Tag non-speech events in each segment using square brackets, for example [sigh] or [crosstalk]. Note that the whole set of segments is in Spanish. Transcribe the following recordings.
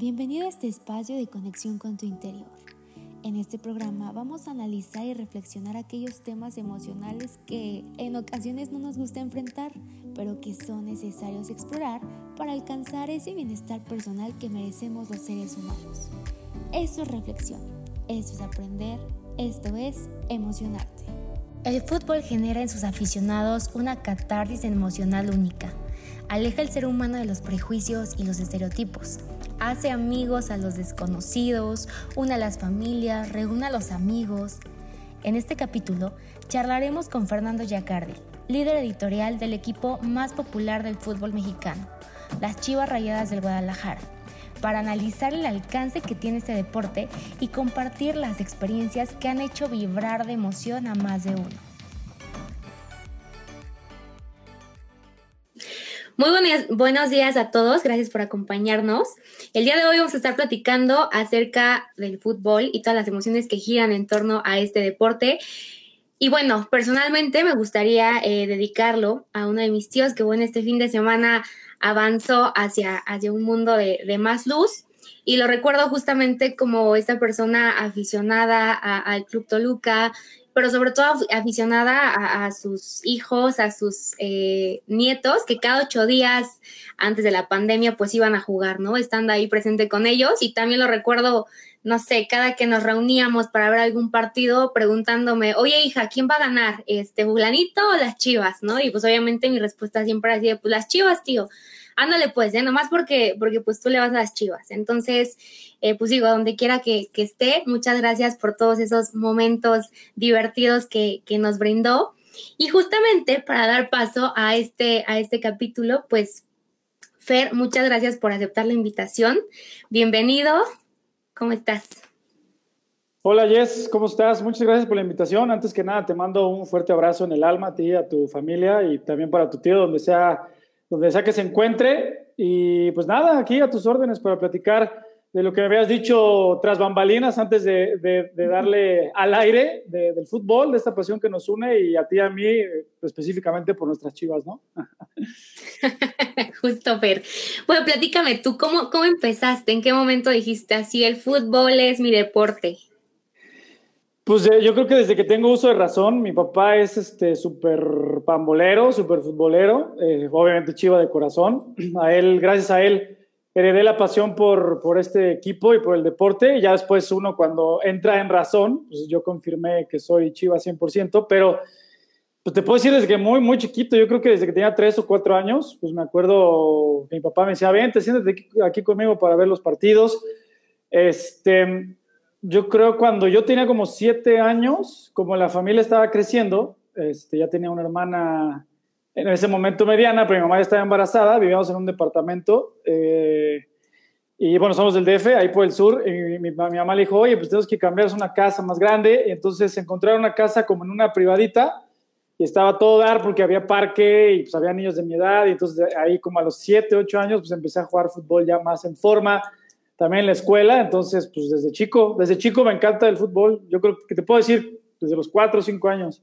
Bienvenido a este espacio de conexión con tu interior. En este programa vamos a analizar y reflexionar aquellos temas emocionales que en ocasiones no nos gusta enfrentar, pero que son necesarios explorar para alcanzar ese bienestar personal que merecemos los seres humanos. Eso es reflexión, eso es aprender, esto es emocionarte. El fútbol genera en sus aficionados una catarsis emocional única. Aleja al ser humano de los prejuicios y los estereotipos hace amigos a los desconocidos, une a las familias, reúne a los amigos. En este capítulo charlaremos con Fernando Yacardi, líder editorial del equipo más popular del fútbol mexicano, las Chivas Rayadas del Guadalajara, para analizar el alcance que tiene este deporte y compartir las experiencias que han hecho vibrar de emoción a más de uno. Muy buenos días a todos, gracias por acompañarnos. El día de hoy vamos a estar platicando acerca del fútbol y todas las emociones que giran en torno a este deporte. Y bueno, personalmente me gustaría eh, dedicarlo a uno de mis tíos que bueno, este fin de semana avanzó hacia, hacia un mundo de, de más luz. Y lo recuerdo justamente como esta persona aficionada al Club Toluca, pero sobre todo aficionada a, sus hijos, a sus eh, nietos, que cada ocho días antes de la pandemia pues iban a jugar, ¿no? Estando ahí presente con ellos y también lo recuerdo, no sé, cada que nos reuníamos para ver algún partido preguntándome, oye hija, ¿quién va a ganar? ¿Este Julanito o las Chivas, no? Y pues obviamente mi respuesta siempre ha sido, pues las Chivas, tío ándale pues, ¿eh? nomás porque, porque pues tú le vas a las chivas. Entonces, eh, pues digo, donde quiera que, esté, muchas gracias por todos esos momentos divertidos que, nos brindó. Y justamente para dar paso a este, a este capítulo, pues, Fer, muchas gracias por aceptar la invitación. Bienvenido. ¿Cómo estás? Hola Jess, ¿cómo estás? Muchas gracias por la invitación. Antes que nada, te mando un fuerte abrazo en el alma a ti, a tu familia y también para tu tío, donde sea donde sea que se encuentre. Y pues nada, aquí a tus órdenes para platicar de lo que me habías dicho tras bambalinas antes de, darle al aire del fútbol, de esta pasión que nos une y a ti y a mí específicamente por nuestras chivas, ¿no? [laughs] Justo, Fer. Bueno, platícame tú, ¿cómo, ¿cómo empezaste? ¿En qué momento dijiste así, el fútbol es mi deporte? Pues eh, yo creo que desde que tengo uso de razón, mi papá es este súper pambolero, súper futbolero, eh, obviamente chiva de corazón. [clears throat] A él, gracias a él, heredé la pasión por, por este equipo y por el deporte. Y ya después uno cuando entra en razón, pues yo confirmé que soy chiva 100%, pero pues te puedo decir desde que muy, muy chiquito, yo creo que desde que tenía tres o cuatro años, pues me acuerdo mi papá me decía, vente, siéntate aquí, aquí conmigo para ver los partidos. Este, yo creo cuando yo tenía como siete años, como la familia estaba creciendo, este, ya tenía una hermana en ese momento mediana, pero mi mamá ya estaba embarazada, vivíamos en un departamento. Eh, y bueno, somos del DF, ahí por el sur. Y mi, mamá le dijo, oye, pues tenemos que cambiar, una casa más grande. Y entonces encontraron una casa como en una privadita y estaba todo dar porque había parque y pues había niños de mi edad. Y entonces ahí como a los siete, ocho años, pues empecé a jugar fútbol ya más en forma también en la escuela, entonces, pues desde chico, desde chico me encanta el fútbol. Yo creo que te puedo decir, desde los cuatro o cinco años.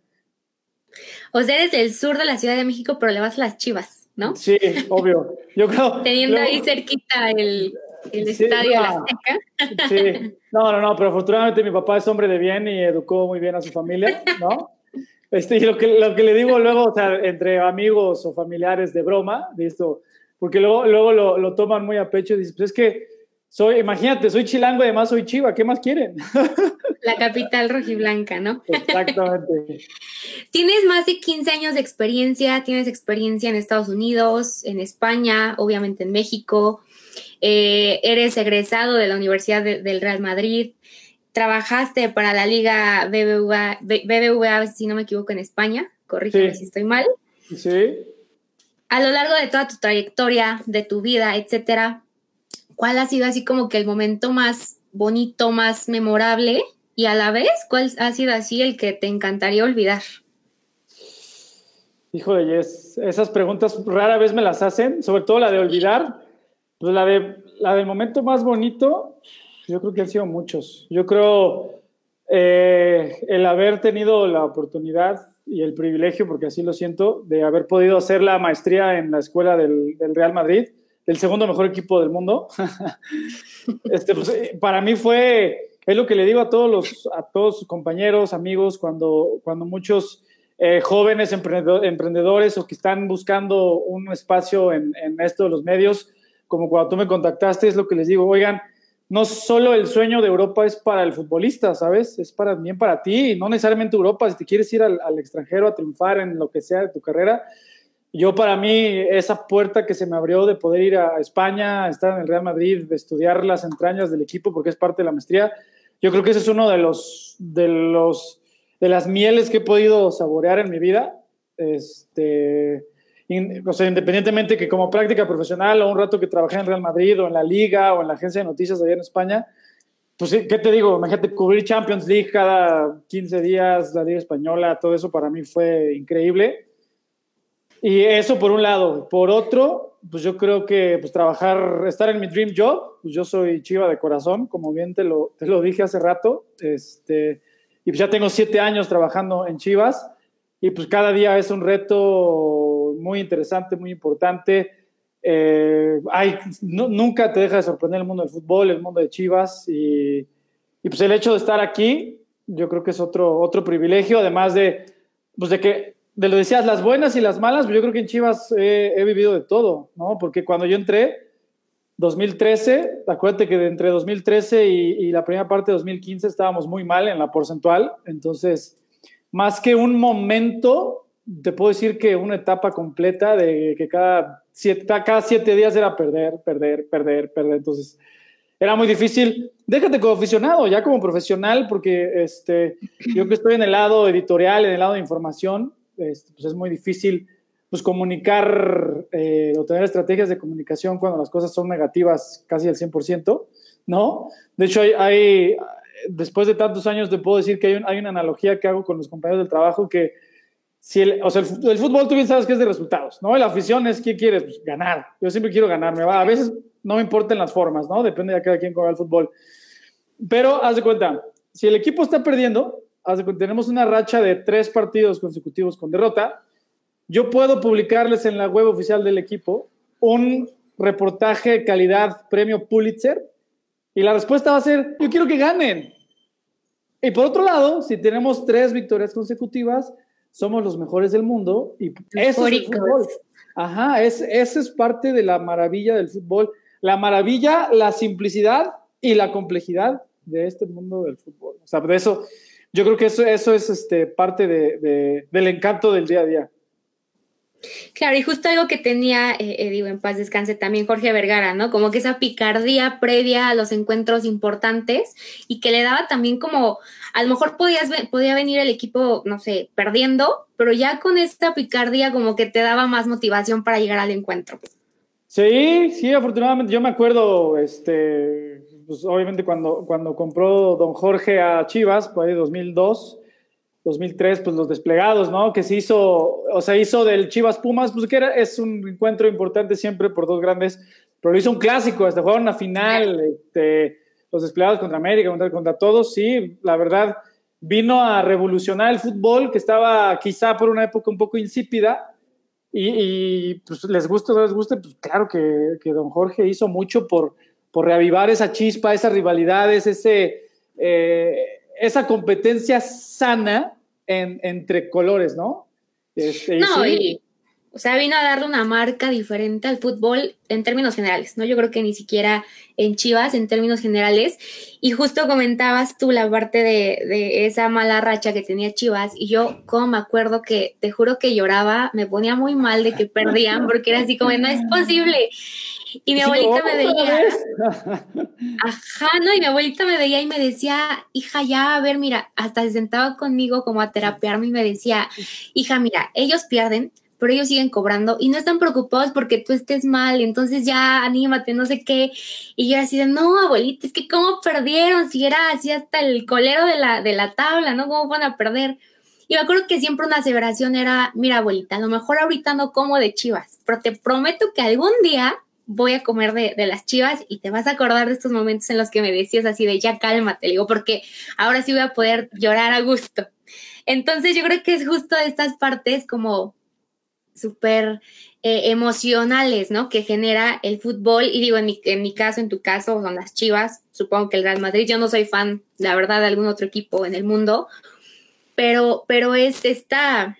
O sea, eres del sur de la Ciudad de México, pero le vas a las chivas, ¿no? Sí, obvio. Yo creo. [laughs] Teniendo ahí cerquita el, estadio de la Azteca. Sí, no, no, no, pero afortunadamente mi papá es hombre de bien y educó muy bien a su familia, ¿no? Este, y lo que, lo que le digo luego, o sea, entre amigos o familiares de broma, de esto, porque luego, luego lo, lo toman muy a pecho y dicen, pues es que soy, imagínate, soy chilango y además soy chiva, ¿qué más quieren? [laughs] La capital rojiblanca, ¿no? Exactamente. [laughs] Tienes más de 15 años de experiencia, tienes experiencia en Estados Unidos, en España, obviamente en México, eh, eres egresado de la Universidad del Real Madrid, trabajaste para la Liga BBVA, BBVA, si no me equivoco, en España, corrígeme si estoy mal. Sí. A lo largo de toda tu trayectoria, de tu vida, etcétera, ¿cuál ha sido así como que el momento más bonito, más memorable? Y a la vez, ¿cuál ha sido así el que te encantaría olvidar? Híjole, esas preguntas rara vez me las hacen, sobre todo la de olvidar. Pues la, de, la del momento más bonito, yo creo que han sido muchos. Yo creo eh, el haber tenido la oportunidad y el privilegio, porque así lo siento, de haber podido hacer la maestría en la escuela del, del Real Madrid del segundo mejor equipo del mundo. [laughs] este, pues, eh, para mí fue, es lo que le digo a todos los, a todos sus compañeros, amigos, cuando, cuando muchos eh, jóvenes emprendedores o que están buscando un espacio en, en esto de los medios, como cuando tú me contactaste, es lo que les digo, oigan, no solo el sueño de Europa es para el futbolista, ¿sabes? Es para, también para ti, no necesariamente Europa, si te quieres ir al, al, extranjero a triunfar en lo que sea de tu carrera. Yo para mí, esa puerta que se me abrió de poder ir a España, estar en el Real Madrid, estudiar las entrañas del equipo, porque es parte de la maestría, yo creo que ese es uno de los, de los, de las mieles que he podido saborear en mi vida. Este, independientemente que como práctica profesional o un rato que trabajé en Real Madrid o en la Liga o en la agencia de noticias allá en España, pues, ¿qué te digo? Imagínate cubrir Champions League cada 15 días, la Liga Española, todo eso para mí fue increíble. Y eso por un lado. Por otro, pues yo creo que pues, trabajar, estar en mi dream job, pues yo soy chiva de corazón, como bien te lo, te lo dije hace rato, este, y pues ya tengo siete años trabajando en Chivas, y pues cada día es un reto muy interesante, muy importante. Eh, hay, nunca te deja de sorprender el mundo del fútbol, el mundo de Chivas y, y, pues el hecho de estar aquí, yo creo que es otro, otro privilegio, además de, pues de que, de lo decías, las buenas y las malas, yo creo que en Chivas he, vivido de todo, ¿no? Porque cuando yo entré, 2013, acuérdate que entre 2013 y, y la primera parte de 2015 estábamos muy mal en la porcentual, entonces, más que un momento, te puedo decir que una etapa completa de que cada siete, cada siete días era perder, perder, perder, perder. Entonces, era muy difícil. Déjate como aficionado, ya como profesional, porque este, yo que estoy en el lado editorial, en el lado de información, este, pues es muy difícil pues, comunicar eh, o tener estrategias de comunicación cuando las cosas son negativas casi al 100%, ¿no? De hecho, hay, hay después de tantos años te puedo decir que hay, hay una analogía que hago con los compañeros del trabajo que si el, o sea, el, fútbol tú bien sabes que es de resultados, ¿no? La afición es, ¿qué quieres? Pues ganar. Yo siempre quiero ganar. Me va. A veces no me importan las formas, ¿no? Depende de cada quien juega el fútbol. Pero haz de cuenta, si el equipo está perdiendo, tenemos una racha de tres partidos consecutivos con derrota, yo puedo publicarles en la web oficial del equipo un reportaje de calidad premio Pulitzer y la respuesta va a ser, yo quiero que ganen. Y por otro lado, si tenemos tres victorias consecutivas, somos los mejores del mundo y eso es el fútbol. Ajá, es, esa es parte de la maravilla del fútbol. La maravilla, la simplicidad y la complejidad de este mundo del fútbol. O sea, de eso, yo creo que eso, eso es este, parte de, del encanto del día a día. Claro, y justo algo que tenía, eh, eh, digo, en paz descanse también Jorge Vergara, ¿no? Como que esa picardía previa a los encuentros importantes y que le daba también como, a lo mejor podías, podía venir el equipo, no sé, perdiendo, pero ya con esta picardía como que te daba más motivación para llegar al encuentro. Sí, sí, afortunadamente yo me acuerdo, este, pues obviamente cuando, cuando compró don Jorge a Chivas, pues ahí 2002, 2003, pues los desplegados, ¿no? Que se hizo, o sea, hizo del Chivas Pumas, pues que era, es un encuentro importante siempre por dos grandes, pero lo hizo un clásico, hasta jugaron una final, este, los desplegados contra América, contra, contra todos, sí, la verdad, vino a revolucionar el fútbol, que estaba quizá por una época un poco insípida, y, pues les gusta o no les gusta, pues claro que, que, don Jorge hizo mucho por, por reavivar esa chispa, esas rivalidades, ese... Eh, esa competencia sana entre colores, ¿no? Este, no, y, o sea, vino a darle una marca diferente al fútbol en términos generales, ¿no? Yo creo que ni siquiera en Chivas, en términos generales. Y justo comentabas tú la parte de, de esa mala racha que tenía Chivas, y yo, como me acuerdo que te juro que lloraba, me ponía muy mal de que perdían, porque era así como, no es posible. Y mi abuelita me veía. [laughs] Ajá, no, y mi abuelita me veía y me decía, hija, ya, a ver, mira, hasta se sentaba conmigo como a terapearme y me decía, hija, mira, ellos pierden, pero ellos siguen cobrando y no están preocupados porque tú estés mal, entonces ya anímate, no sé qué. Y yo así de, no, abuelita, es que cómo perdieron, si era así hasta el colero de la, de la tabla, ¿no? ¿Cómo van a perder? Y me acuerdo que siempre una aseveración era, mira, abuelita, a lo mejor ahorita no como de chivas, pero te prometo que algún día voy a comer de, las chivas y te vas a acordar de estos momentos en los que me decías así de ya cálmate, digo, porque ahora sí voy a poder llorar a gusto. Entonces yo creo que es justo estas partes como súper eh, emocionales, ¿no? Que genera el fútbol. Y digo, en mi, en mi caso, en tu caso, son las Chivas, supongo que el Real Madrid. Yo no soy fan, la verdad, de algún otro equipo en el mundo, pero, pero es esta,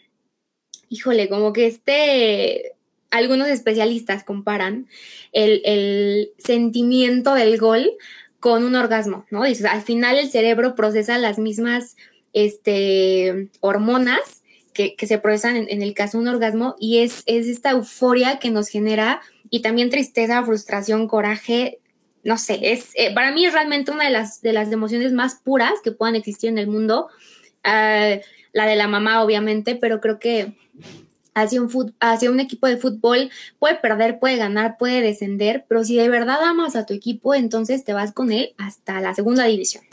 híjole, como que este, algunos especialistas comparan el, el sentimiento del gol con un orgasmo, ¿no? Al final el cerebro procesa las mismas este, hormonas que, se procesan en, el caso de un orgasmo y es, es esta euforia que nos genera y también tristeza, frustración, coraje, no sé, es, eh, para mí es realmente una de las, de las emociones más puras que puedan existir en el mundo. Ah, la de la mamá, obviamente, pero creo que hacia un, un equipo de fútbol puede perder, puede ganar, puede descender, pero si de verdad amas a tu equipo, entonces te vas con él hasta la segunda división.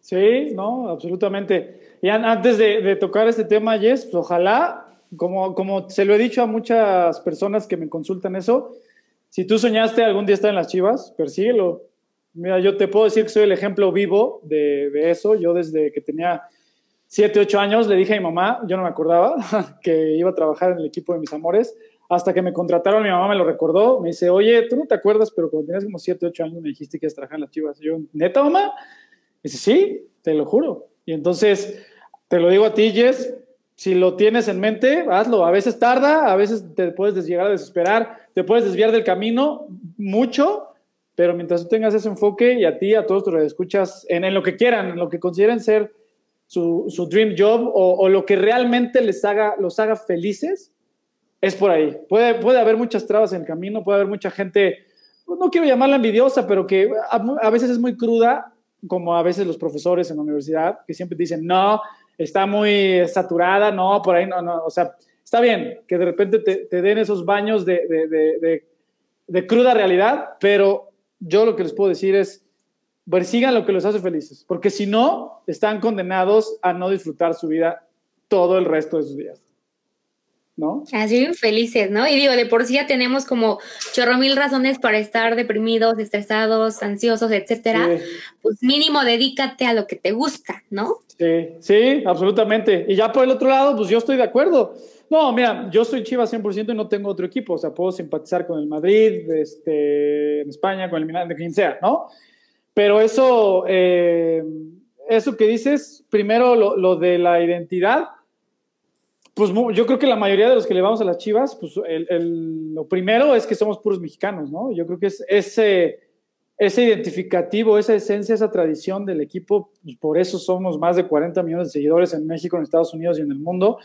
Sí, no, absolutamente. Y antes de, tocar este tema, Jess, pues ojalá, como, como se lo he dicho a muchas personas que me consultan eso, si tú soñaste algún día estar en las Chivas, persíguelo. Mira, yo te puedo decir que soy el ejemplo vivo de eso. Yo desde que tenía 7, 8 años le dije a mi mamá, yo no me acordaba, [laughs] que iba a trabajar en el equipo de mis amores. Hasta que me contrataron, mi mamá me lo recordó. Me dice, oye, tú no te acuerdas, pero cuando tenías como 7, 8 años me dijiste que ibas a trabajar en las Chivas. Y yo, ¿neta, mamá? dice, sí, te lo juro. Y entonces, te lo digo a ti, Jess, si lo tienes en mente, hazlo. A veces tarda, a veces te puedes llegar a desesperar, te puedes desviar del camino mucho, pero mientras tú tengas ese enfoque y a ti, a todos tus escuchas en, en lo que quieran, en lo que consideren ser su, su dream job o, lo que realmente les haga, los haga felices, es por ahí. Puede, puede haber muchas trabas en el camino, puede haber mucha gente, no quiero llamarla envidiosa, pero que a, veces es muy cruda, como a veces los profesores en la universidad, que siempre dicen, no, está muy saturada, no, por ahí no, no, o sea, está bien que de repente te, den esos baños de, de, cruda realidad, pero yo lo que les puedo decir es, persigan lo que los hace felices, porque si no, están condenados a no disfrutar su vida todo el resto de sus días. ¿no? Así felices, ¿no? Y digo, de por sí ya tenemos como chorro mil razones para estar deprimidos, estresados, ansiosos, etcétera. Pues mínimo dedícate a lo que te gusta, ¿no? Sí, sí, absolutamente. Y ya por el otro lado, pues yo estoy de acuerdo. No, mira, yo soy Chivas 100% y no tengo otro equipo. O sea, puedo simpatizar con el Madrid, este, en España, con el Milan, de quien sea, ¿no? Pero eso, eh, eso que dices, primero lo, de la identidad, pues yo creo que la mayoría de los que le vamos a las Chivas, pues lo primero es que somos puros mexicanos, ¿no? Yo creo que es ese, ese identificativo, esa esencia, esa tradición del equipo, pues por eso somos más de 40 millones de seguidores en México, en Estados Unidos y en el mundo.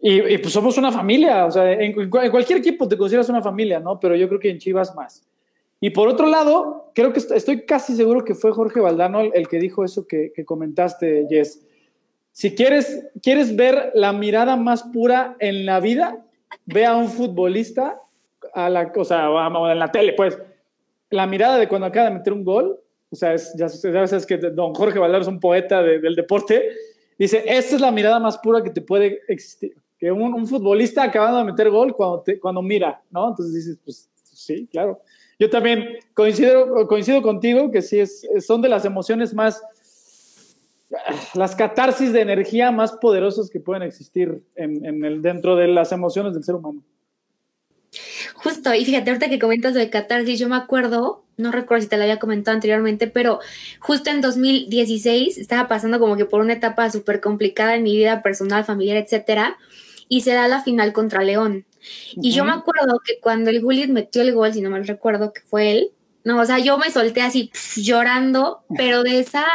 Y, pues somos una familia, o sea, en, cualquier equipo te consideras una familia, ¿no? Pero yo creo que en Chivas más. Y por otro lado, creo que estoy casi seguro que fue Jorge Valdano el, que dijo eso que, comentaste, Jess si quieres, quieres ver la mirada más pura en la vida, ve a un futbolista, a la, o sea, en la tele, pues, la mirada de cuando acaba de meter un gol, o sea, es, ya, sabes que don Jorge Valdano es un poeta del deporte, dice, esta es la mirada más pura que te puede existir, que un, futbolista acabando de meter gol cuando, cuando mira, ¿no? Entonces dices, pues sí, claro. Yo también coincido, coincido contigo que sí, es, son de las emociones más las catarsis de energía más poderosas que pueden existir en, el, dentro de las emociones del ser humano. Justo, y fíjate, ahorita que comentas de catarsis, yo me acuerdo, no recuerdo si te lo había comentado anteriormente, pero justo en 2016 estaba pasando como que por una etapa súper complicada en mi vida personal, familiar, etcétera, y se da la final contra León. Y yo me acuerdo que cuando el Gullit metió el gol, si no mal recuerdo que fue él, no, o sea, yo me solté así llorando, pero de esa,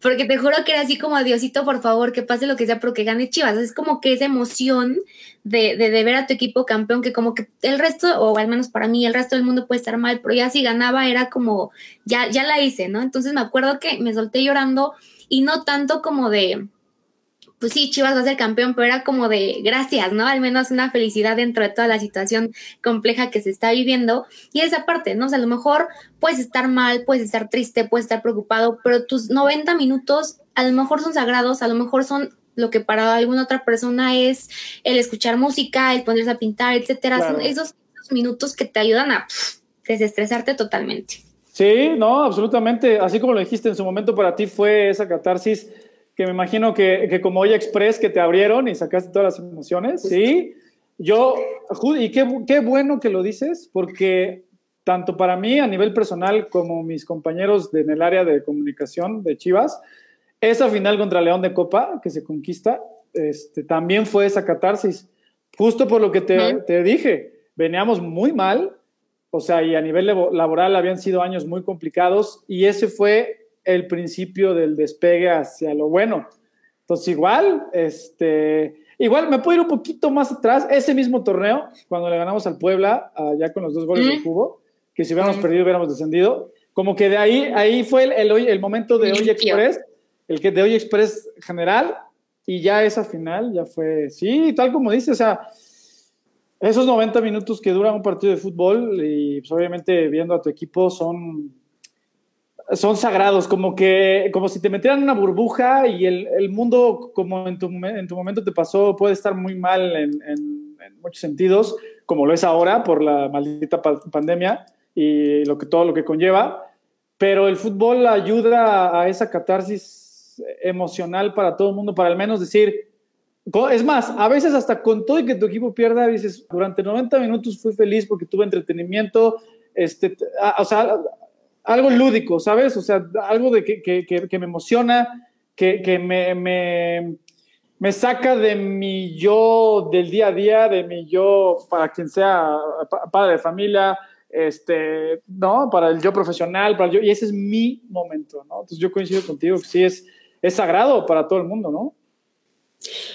porque te juro que era así como, Diosito, por favor, que pase lo que sea, pero que gane Chivas. Es como que esa emoción de, de, de, ver a tu equipo campeón, que como que el resto, o al menos para mí, el resto del mundo puede estar mal, pero ya si ganaba era como, ya, ya la hice, ¿no? Entonces me acuerdo que me solté llorando y no tanto como de, pues sí, Chivas va a ser campeón, pero era como de gracias, ¿no? Al menos una felicidad dentro de toda la situación compleja que se está viviendo. Y esa parte, ¿no? O sea, a lo mejor puedes estar mal, puedes estar triste, puedes estar preocupado, pero tus 90 minutos a lo mejor son sagrados, a lo mejor son lo que para alguna otra persona es el escuchar música, el ponerse a pintar, etcétera. Son esos, minutos que te ayudan a desestresarte totalmente. Sí, no, absolutamente. Así como lo dijiste en su momento, para ti fue esa catarsis que me imagino que, que como hoy Express que te abrieron y sacaste todas las emociones, ¿sí? Yo, y qué, qué bueno que lo dices, porque tanto para mí a nivel personal como mis compañeros de, en el área de comunicación de Chivas, esa final contra León de Copa que se conquista, este, también fue esa catarsis. Justo por lo que te, te dije, veníamos muy mal, o sea, y a nivel laboral habían sido años muy complicados y ese fue el principio del despegue hacia lo bueno. Entonces, igual, este, igual me puedo ir un poquito más atrás. Ese mismo torneo, cuando le ganamos al Puebla, ya con los dos goles del cubo, que si hubiéramos perdido hubiéramos descendido. Como que de ahí, ahí fue el, el, el momento de Hoy Express, el que de Hoy Express general, y ya esa final ya fue, sí, tal como dice, o sea, esos 90 minutos que dura un partido de fútbol y pues, obviamente viendo a tu equipo son, son sagrados, como que como si te metieran en una burbuja y el, el mundo como en tu, en tu, momento te pasó puede estar muy mal en, en, en, muchos sentidos, como lo es ahora por la maldita pandemia y lo que, todo lo que conlleva, pero el fútbol ayuda a esa catarsis emocional para todo el mundo, para al menos decir, es más, a veces hasta con todo y que tu equipo pierda, dices, durante 90 minutos fui feliz porque tuve entretenimiento, este, o sea, algo lúdico, ¿sabes? O sea, algo de que, que, que me emociona, que, me, me, me, saca de mi yo del día a día, de mi yo para quien sea padre de familia, este, ¿no? Para el yo profesional, para el yo, y ese es mi momento, ¿no? Entonces yo coincido contigo que sí es, es sagrado para todo el mundo, ¿no?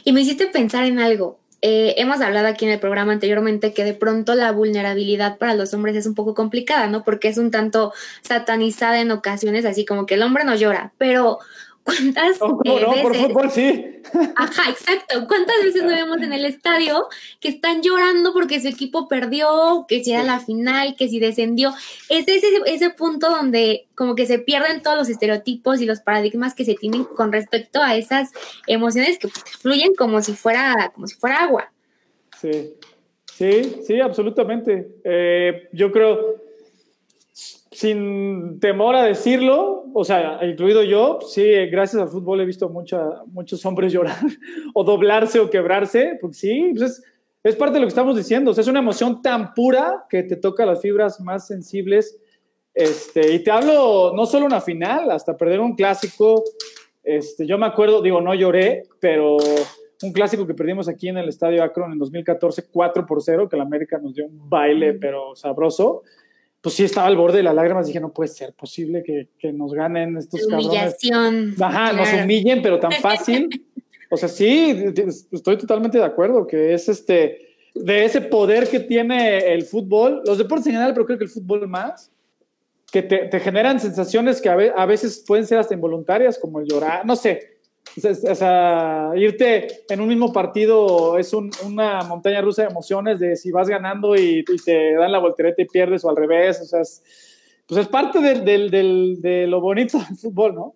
Y me hiciste pensar en algo. Eh, hemos hablado aquí en el programa anteriormente que de pronto la vulnerabilidad para los hombres es un poco complicada, ¿no? Porque es un tanto satanizada en ocasiones, así como que el hombre no llora, pero ¿Cuántas no, no, por fútbol sí. [laughs] Ajá, exacto. ¿Cuántas veces nos vemos en el estadio que están llorando porque su equipo perdió, que si era la final, que si descendió? Es ese, ese punto donde como que se pierden todos los estereotipos y los paradigmas que se tienen con respecto a esas emociones que fluyen como si fuera, como si fuera agua. Sí, sí, sí, absolutamente. Eh, yo creo sin temor a decirlo, o sea, incluido yo, sí, gracias al fútbol he visto mucha, muchos hombres [laughs] llorar o doblarse o quebrarse, porque sí, pues es, es, parte de lo que estamos diciendo, o sea, es una emoción tan pura que te toca las fibras más sensibles. Este, y te hablo no solo una final, hasta perder un clásico. Este, yo me acuerdo, digo, no lloré, pero un clásico que perdimos aquí en el Estadio Akron en 2014, 4 por 0, que la América nos dio un baile, pero sabroso pues sí estaba al borde de las lágrimas. Dije, no puede ser posible que, que nos ganen estos Humillación. Ajá, nos humillen, pero tan fácil. [laughs] o sea, sí, estoy totalmente de acuerdo que es este, de ese poder que tiene el fútbol, los deportes en general, pero creo que el fútbol más, que te, te generan sensaciones que a, a veces pueden ser hasta involuntarias, como el llorar, no sé o sea, irte en un mismo partido es una montaña rusa de emociones de si vas ganando y, te dan la voltereta y pierdes o al revés. O sea, es, pues es parte de lo bonito del fútbol, ¿no?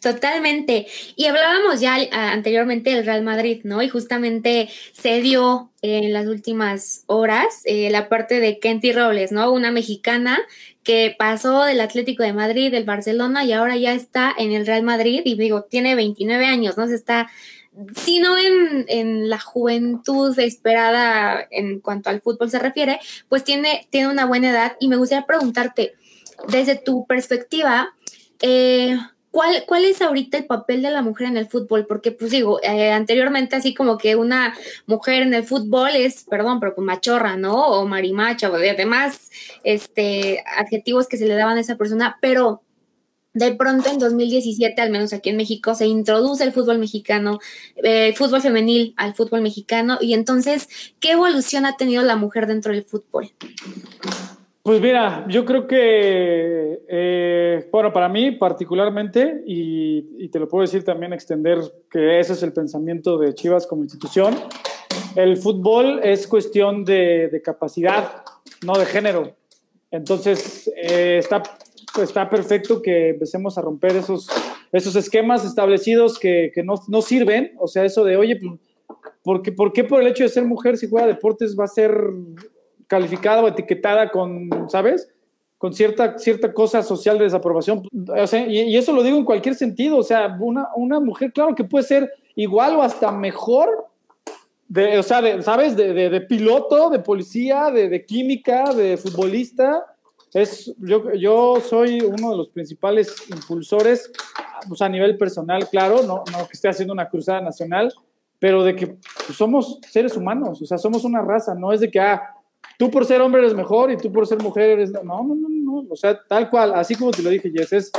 Totalmente. Y hablábamos ya anteriormente del Real Madrid, ¿no? Y justamente se dio en las últimas horas eh, la parte de Kenty Robles, ¿no? Una mexicana que pasó del Atlético de Madrid, del Barcelona y ahora ya está en el Real Madrid y digo, tiene 29 años, ¿no? Se está, si no en, en la juventud esperada en cuanto al fútbol se refiere, pues tiene, tiene una buena edad y me gustaría preguntarte, desde tu perspectiva, eh, ¿Cuál, ¿Cuál es ahorita el papel de la mujer en el fútbol? Porque, pues digo, eh, anteriormente así como que una mujer en el fútbol es, perdón, pero pues machorra, ¿no? O marimacha, o demás este, adjetivos que se le daban a esa persona, pero de pronto en 2017, al menos aquí en México, se introduce el fútbol mexicano, eh, fútbol femenil al fútbol mexicano, y entonces, ¿qué evolución ha tenido la mujer dentro del fútbol? Pues mira, yo creo que, eh, bueno, para mí particularmente, y, te lo puedo decir también, extender que ese es el pensamiento de Chivas como institución, el fútbol es cuestión de, capacidad, no de género. Entonces, eh, está, está perfecto que empecemos a romper esos, esos esquemas establecidos que, que no, no, sirven, o sea, eso de, oye, pues, ¿por qué, ¿por por el hecho de ser mujer si juega deportes va a ser calificada o etiquetada con, ¿sabes? Con cierta, cierta cosa social de desaprobación. O sea, y, eso lo digo en cualquier sentido. O sea, una, una mujer, claro que puede ser igual o hasta mejor de, o sea, ¿sabes? De, piloto, de policía, de, química, de futbolista. Es, yo, yo soy uno de los principales impulsores, pues a nivel personal, claro, no, no que esté haciendo una cruzada nacional, pero de que pues, somos seres humanos, o sea, somos una raza, no es de que, ah, tú por ser hombre eres mejor y tú por ser mujer eres... No, no, no, no, o sea, tal cual, así como te lo dije, Jess, es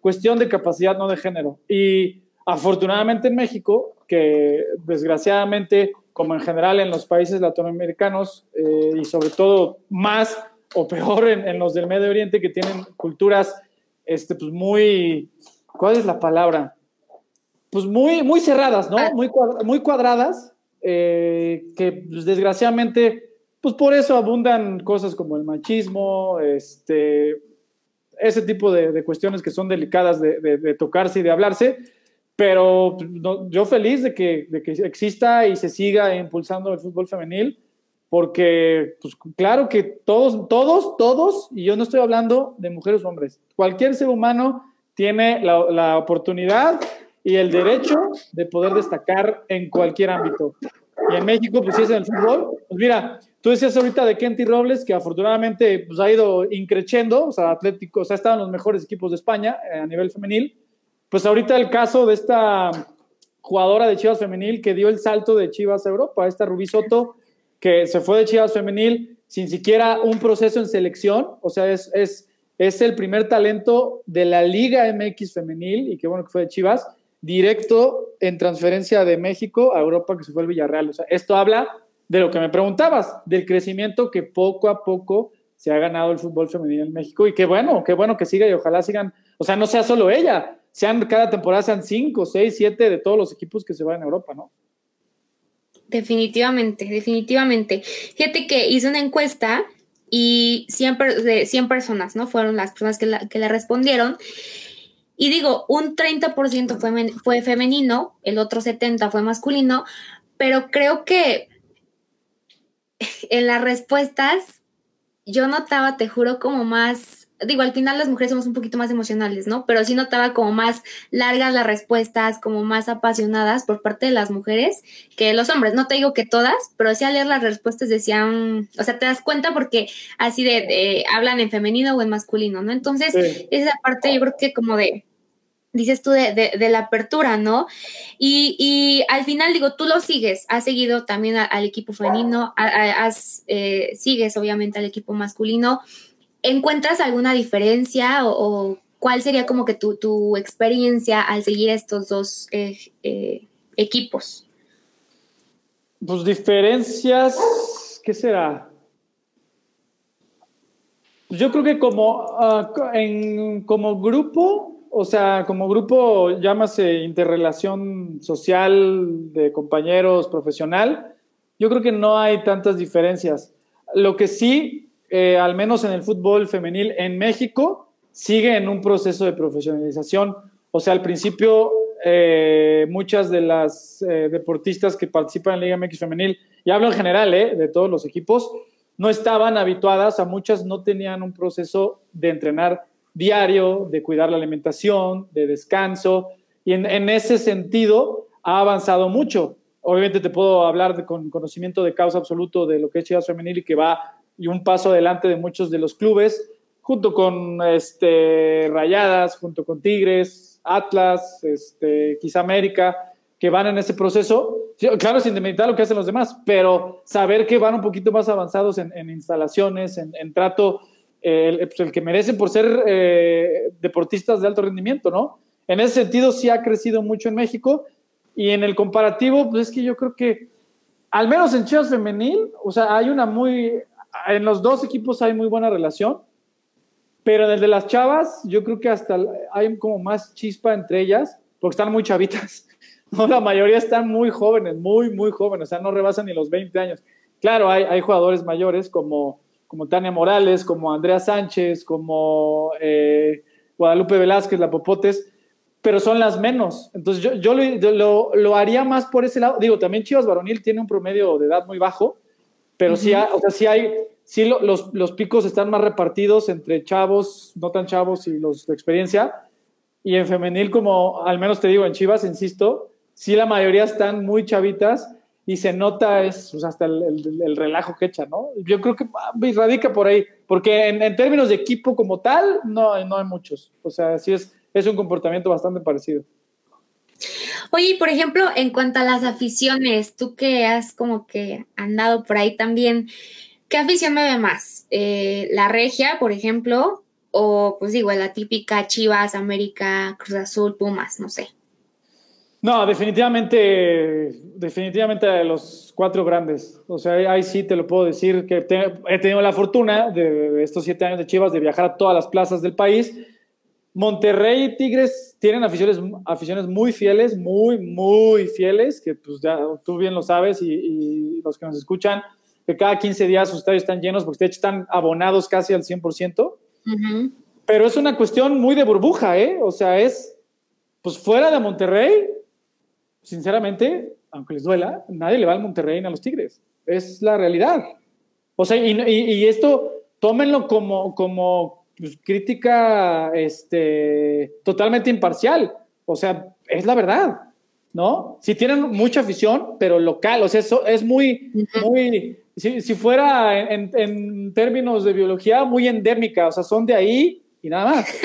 cuestión de capacidad, no de género. Y afortunadamente en México, que desgraciadamente, como en general en los países latinoamericanos, eh, y sobre todo más o peor en, los del Medio Oriente, que tienen culturas este, pues muy, ¿cuál es la palabra? Pues muy, muy cerradas, ¿no? Ah. Muy, muy cuadradas, eh, que pues, desgraciadamente pues por eso abundan cosas como el machismo, este, ese tipo de, cuestiones que son delicadas de, tocarse y de hablarse, pero yo feliz de que, que, exista y se siga impulsando el fútbol femenil, porque pues, claro que todos, todos, todos, y yo no estoy hablando de mujeres o hombres, cualquier ser humano tiene la, la oportunidad y el derecho de poder destacar en cualquier ámbito. Y en México, pues si es en el fútbol, pues mira, Tú decías ahorita de Kenty Robles, que afortunadamente pues, ha ido increciendo, o sea, Atlético, o sea, en los mejores equipos de España eh, a nivel femenil. Pues ahorita el caso de esta jugadora de Chivas Femenil que dio el salto de Chivas a Europa, esta Rubí Soto, que se fue de Chivas Femenil sin siquiera un proceso en selección, o sea, es, es, es el primer talento de la Liga MX Femenil, y qué bueno que fue de Chivas, directo en transferencia de México a Europa, que se fue al Villarreal. O sea, esto habla de lo que me preguntabas, del crecimiento que poco a poco se ha ganado el fútbol femenino en México y qué bueno, qué bueno que siga y ojalá sigan, o sea, no sea solo ella, sean cada temporada sean cinco, seis, siete de todos los equipos que se van a Europa, ¿no? Definitivamente, definitivamente. Fíjate que hice una encuesta y 100, de 100 personas, ¿no? Fueron las personas que la, que respondieron. Y digo, un 30% fue, fue femenino, el otro 70% fue masculino, pero creo que en las respuestas yo notaba, te juro, como más, digo, al final las mujeres somos un poquito más emocionales, ¿no? Pero sí notaba como más largas las respuestas, como más apasionadas por parte de las mujeres que los hombres. No te digo que todas, pero sí al leer las respuestas decían, o sea, te das cuenta porque así de, hablan en femenino o en masculino, ¿no? Entonces, esa parte yo creo que como de dices tú de, la apertura, ¿no? Y, al final, digo, tú lo sigues, has seguido también al equipo femenino, eh, sigues obviamente al equipo masculino. ¿Encuentras alguna diferencia o, cuál sería como que tu, experiencia al seguir estos dos eh, eh, equipos? Pues diferencias, ¿qué será? Yo creo que como, ah, en, como grupo, o sea, como grupo, llámase interrelación social de compañeros profesional, yo creo que no hay tantas diferencias. Lo que sí, eh, al menos en el fútbol femenil en México, sigue en un proceso de profesionalización. O sea, al principio, eh, muchas de las eh, deportistas que participan en Liga MX femenil, y hablo en general de todos los equipos, no estaban habituadas, a muchas no tenían un proceso de entrenar diario, de cuidar la alimentación, de descanso, y en, ese sentido ha avanzado mucho. Obviamente te puedo hablar con conocimiento de causa absoluto de lo que es Chivas Femenil y que va y un paso adelante de muchos de los clubes, junto con este, Rayadas, junto con Tigres, Atlas, este, quizá América, que van en ese proceso. Claro, sin demeritar lo que hacen los demás, pero saber que van un poquito más avanzados en, instalaciones, en, en trato pues, el, que merecen por ser eh, deportistas de alto rendimiento, ¿no? En ese sentido sí ha crecido mucho en México y en el comparativo, pues es que yo creo que, al menos en Chivas Femenil, o sea, hay una muy, en los dos equipos hay muy buena relación, pero en el de las chavas, yo creo que hasta hay como más chispa entre ellas, porque están muy chavitas. [laughs] No, la mayoría están muy jóvenes, muy, muy jóvenes, o sea, no rebasan ni los 20 años. Claro, hay jugadores mayores como como Tania Morales, como Andrea Sánchez, como eh, Guadalupe Velázquez, la Popotes, pero son las menos. Entonces yo, yo lo, lo, haría más por ese lado. Digo, también Chivas Varonil tiene un promedio de edad muy bajo, pero sí, o sea, sí hay, sí los, los picos están más repartidos entre chavos, no tan chavos y los de experiencia. Y en femenil, como al menos te digo, en Chivas, insisto, sí la mayoría están muy chavitas y se nota es pues, hasta el, relajo que echa, ¿no? Yo creo que ah, radica por ahí, porque en, términos de equipo como tal, no, no hay muchos. O sea, sí es, es un comportamiento bastante parecido. Oye, por ejemplo, en cuanto a las aficiones, tú que has como que andado por ahí también, ¿qué afición me ve más? Eh, ¿La regia, por ejemplo? O pues digo, la típica Chivas, América, Cruz Azul, Pumas, no sé. No, definitivamente, definitivamente de los cuatro grandes. O sea, ahí sí te lo puedo decir que he tenido la fortuna de, estos siete años de Chivas de viajar a todas las plazas del país. Monterrey y Tigres tienen aficiones, aficiones muy fieles, muy, muy fieles, que pues ya tú bien lo sabes y, los que nos escuchan, que cada 15 días sus estadios están llenos porque de hecho están abonados casi al 100%. Pero es una cuestión muy de burbuja, ¿eh? O sea, es, pues fuera de Monterrey, sinceramente, aunque les duela, nadie le va al Monterrey ni a los Tigres. Es la realidad. O sea, y, esto tómenlo como, como pues, crítica este, totalmente imparcial. O sea, es la verdad, ¿no? Si tienen mucha afición, pero local, o sea, eso es muy, muy, si, fuera en, en, términos de biología, muy endémica, o sea, son de ahí y nada más,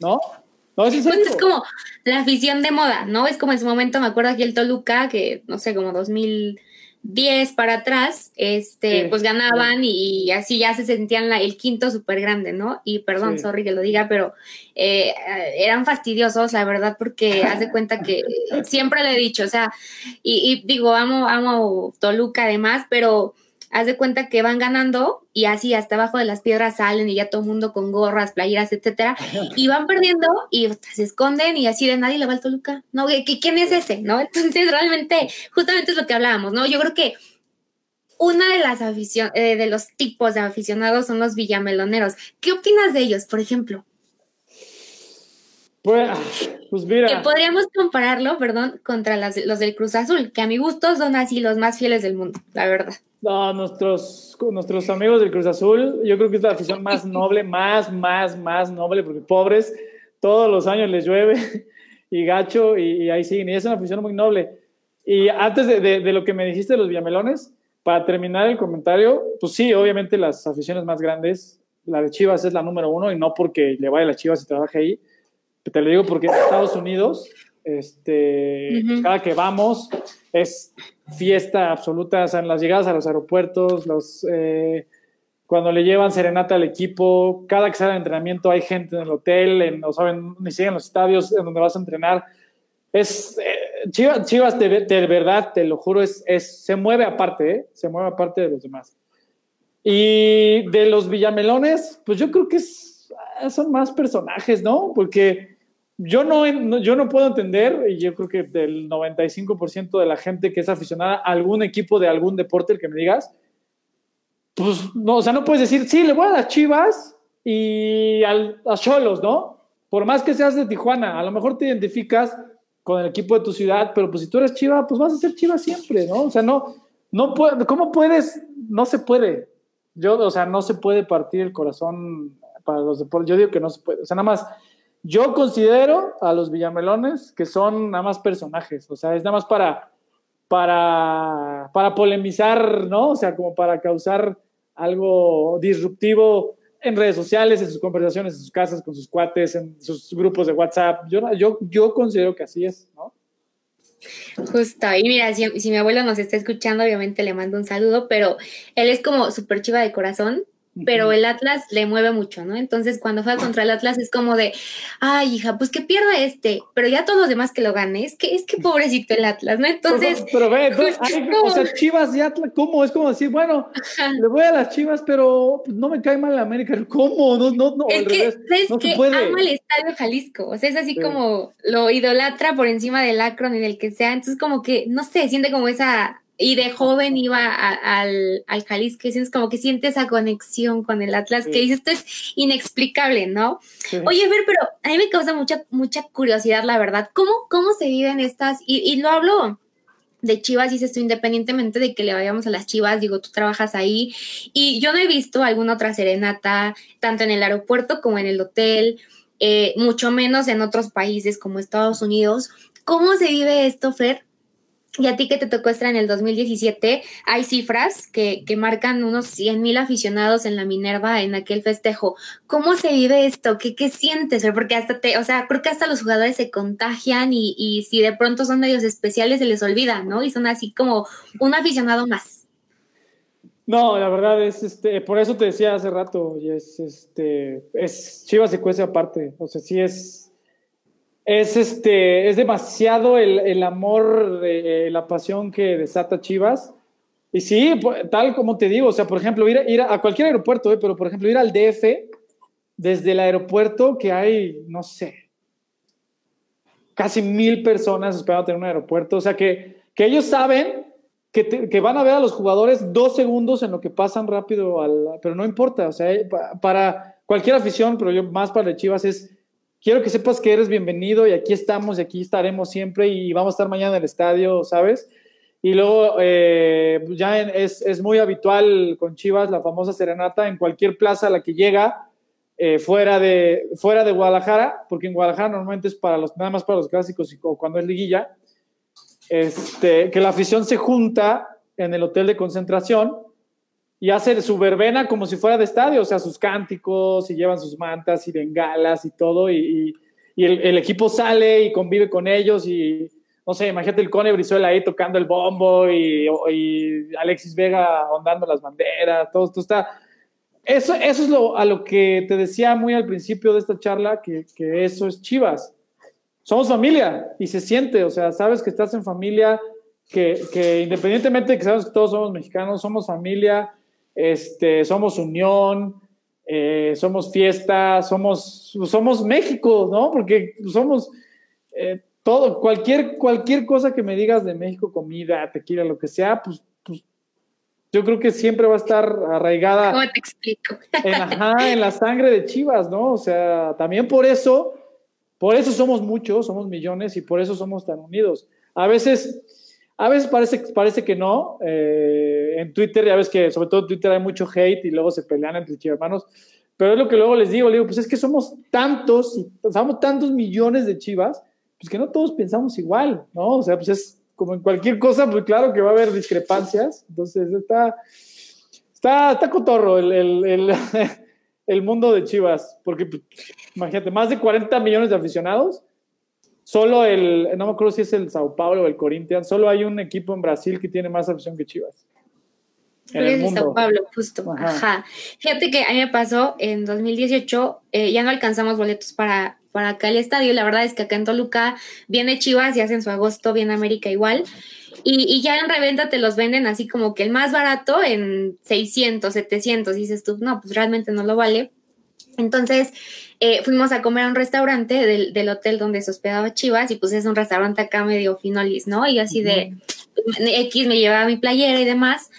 ¿no? [laughs] pues es como la afición de moda, ¿no? Es como en su momento, me acuerdo aquí el Toluca, que no sé, como 2010 para atrás, este, pues ganaban y, así ya se sentían la, el quinto súper grande, ¿no? Y perdón, sorry que lo diga, pero eh, eran fastidiosos, la verdad, porque [laughs] hace cuenta que siempre le he dicho, o sea, y, y digo, amo, amo Toluca además, pero haz de cuenta que van ganando y así hasta abajo de las piedras salen y ya todo el mundo con gorras, playeras, etcétera, y van perdiendo y se esconden y así de nadie le va al Toluca, ¿no? ¿Quién es ese? ¿No? [laughs] Entonces realmente, justamente es lo que hablábamos, ¿no? Yo creo que una de las aficiones, eh, de los tipos de aficionados son los villameloneros. ¿Qué opinas de ellos, por ejemplo? Pues, pues mira. Que podríamos compararlo, perdón, contra los del Cruz Azul, que a mi gusto son así los más fieles del mundo, la verdad. No, nuestros, nuestros amigos del Cruz Azul, yo creo que es la afición más [laughs] noble, más, más, más noble, porque pobres, todos los años les llueve y gacho y, ahí siguen. Y es una afición muy noble. Y antes de, de, lo que me dijiste de los Villamelones, para terminar el comentario, pues sí, obviamente las aficiones más grandes, la de Chivas es la número uno y no porque le vaya a las Chivas y trabaje ahí, te lo digo porque en Estados Unidos, este, cada que vamos es fiesta absoluta, o sea, en las llegadas a los aeropuertos, los, eh, cuando le llevan serenata al equipo, cada que sale de entrenamiento hay gente en el hotel, en, o saben, ni siguen los estadios en donde vas a entrenar. Es, eh, Chivas, Chivas de, verdad, te lo juro, es, es, se mueve aparte, ¿eh? se mueve aparte de los demás. Y de los Villamelones, pues yo creo que son más personajes, ¿no? Porque yo no, yo no puedo entender, y yo creo que del 95% de la gente que es aficionada a algún equipo de algún deporte, el que me digas, pues no, o sea, no puedes decir, sí, le voy a las chivas y al, a Cholos, ¿no? Por más que seas de Tijuana, a lo mejor te identificas con el equipo de tu ciudad, pero pues si tú eres chiva, pues vas a ser chiva siempre, ¿no? O sea, no, no puede, ¿cómo puedes? No se puede. Yo, o sea, no se puede partir el corazón para los deportes. Yo digo que no se puede. O sea, nada más yo considero a los Villamelones que son nada más personajes, o sea, es nada más para, para, para polemizar, ¿no? O sea, como para causar algo disruptivo en redes sociales, en sus conversaciones, en sus casas, con sus cuates, en sus grupos de WhatsApp. Yo, yo, yo considero que así es, ¿no? Justo, y mira, si, si mi abuelo nos está escuchando, obviamente le mando un saludo, pero él es como súper chiva de corazón pero el Atlas le mueve mucho, ¿no? Entonces, cuando fue contra el Atlas es como de, ay, hija, pues que pierda este, pero ya todos los demás que lo gane, es que es que pobrecito el Atlas, ¿no? Entonces, pero, ve, o sea, Chivas y Atlas, ¿cómo? Es como decir, bueno, le voy a las Chivas, pero no me cae mal la América, ¿cómo? No, no, no, es que, no que puede. ama el Estadio Jalisco, o sea, es así como lo idolatra por encima del Akron y del que sea, entonces como que, no sé, siente como esa y de joven iba al, al Jalisco, y es como que siente esa conexión con el Atlas, que dices, esto es inexplicable, ¿no? Oye, ver, pero a mí me causa mucha, mucha curiosidad, la verdad, ¿cómo, cómo se viven estas? Y, y lo hablo de Chivas, dices tú, independientemente de que le vayamos a las Chivas, digo, tú trabajas ahí, y yo no he visto alguna otra serenata, tanto en el aeropuerto como en el hotel, eh, mucho menos en otros países como Estados Unidos. ¿Cómo se vive esto, Fer? Y a ti que te tocó estar en el 2017, hay cifras que, que marcan unos 100 mil aficionados en la Minerva en aquel festejo. ¿Cómo se vive esto? ¿Qué, qué sientes? Porque hasta te, o sea, creo que hasta los jugadores se contagian y, y si de pronto son medios especiales se les olvida, ¿no? Y son así como un aficionado más. No, la verdad es, este, por eso te decía hace rato, y es, este, es Chivas se cuece aparte, o sea, sí es, es, este, es demasiado el, amor, de, la pasión que desata Chivas. Y sí, tal como te digo, o sea, por ejemplo, ir, ir a cualquier aeropuerto, eh, pero por ejemplo, ir al DF, desde el aeropuerto que hay, no sé, casi mil personas esperando tener un aeropuerto, o sea, que, que ellos saben que, que, van a ver a los jugadores dos segundos en lo que pasan rápido, al, pero no importa, o sea, para cualquier afición, pero yo más para el Chivas es quiero que sepas que eres bienvenido y aquí estamos y aquí estaremos siempre y vamos a estar mañana en el estadio, ¿sabes? Y luego eh, ya es, es, muy habitual con Chivas la famosa serenata en cualquier plaza a la que llega eh, fuera, de, fuera de Guadalajara, porque en Guadalajara normalmente es para los, nada más para los clásicos y cuando es liguilla, este, que la afición se junta en el hotel de concentración y hace su verbena como si fuera de estadio, o sea, sus cánticos y llevan sus mantas y bengalas y todo, y, y, el, equipo sale y convive con ellos y, no sé, imagínate el Cone Brizuela ahí tocando el bombo y, y Alexis Vega ondando las banderas, todo esto está... Eso, eso es lo, a lo que te decía muy al principio de esta charla, que, que eso es Chivas. Somos familia y se siente, o sea, sabes que estás en familia, que, que, independientemente de que sabes que todos somos mexicanos, somos familia, este, somos unión, eh, somos fiesta, somos, somos México, ¿no? Porque somos eh, todo, cualquier, cualquier cosa que me digas de México, comida, tequila, lo que sea, pues, pues yo creo que siempre va a estar arraigada. ¿Cómo te explico? En, ajá, en la sangre de Chivas, ¿no? O sea, también por eso, por eso somos muchos, somos millones y por eso somos tan unidos. A veces a veces parece, parece que no. Eh, en Twitter, ya ves que sobre todo en Twitter hay mucho hate y luego se pelean entre chivermanos. Pero es lo que luego les digo, le digo, pues es que somos tantos, somos tantos millones de chivas, pues que no todos pensamos igual, ¿no? O sea, pues es como en cualquier cosa, pues claro que va a haber discrepancias. Entonces está, está, está cotorro el, el, el, [laughs] el mundo de chivas, porque pues, imagínate, más de 40 millones de aficionados Solo el, no me acuerdo si es el Sao Paulo o el Corinthians, solo hay un equipo en Brasil que tiene más afición que Chivas. En el, el Sao Paulo, justo. Ajá. Fíjate que a mí me pasó en 2018, eh, ya no alcanzamos boletos para, para acá el estadio. La verdad es que acá en Toluca viene Chivas y hacen su agosto, viene América igual. Y, y, ya en reventa te los venden así como que el más barato en 600, 700. Y dices tú, no, pues realmente no lo vale. Entonces, eh, fuimos a comer a un restaurante del, hotel donde se hospedaba Chivas y pues es un restaurante acá medio finolis, ¿no? Y así de X me llevaba mi playera y demás.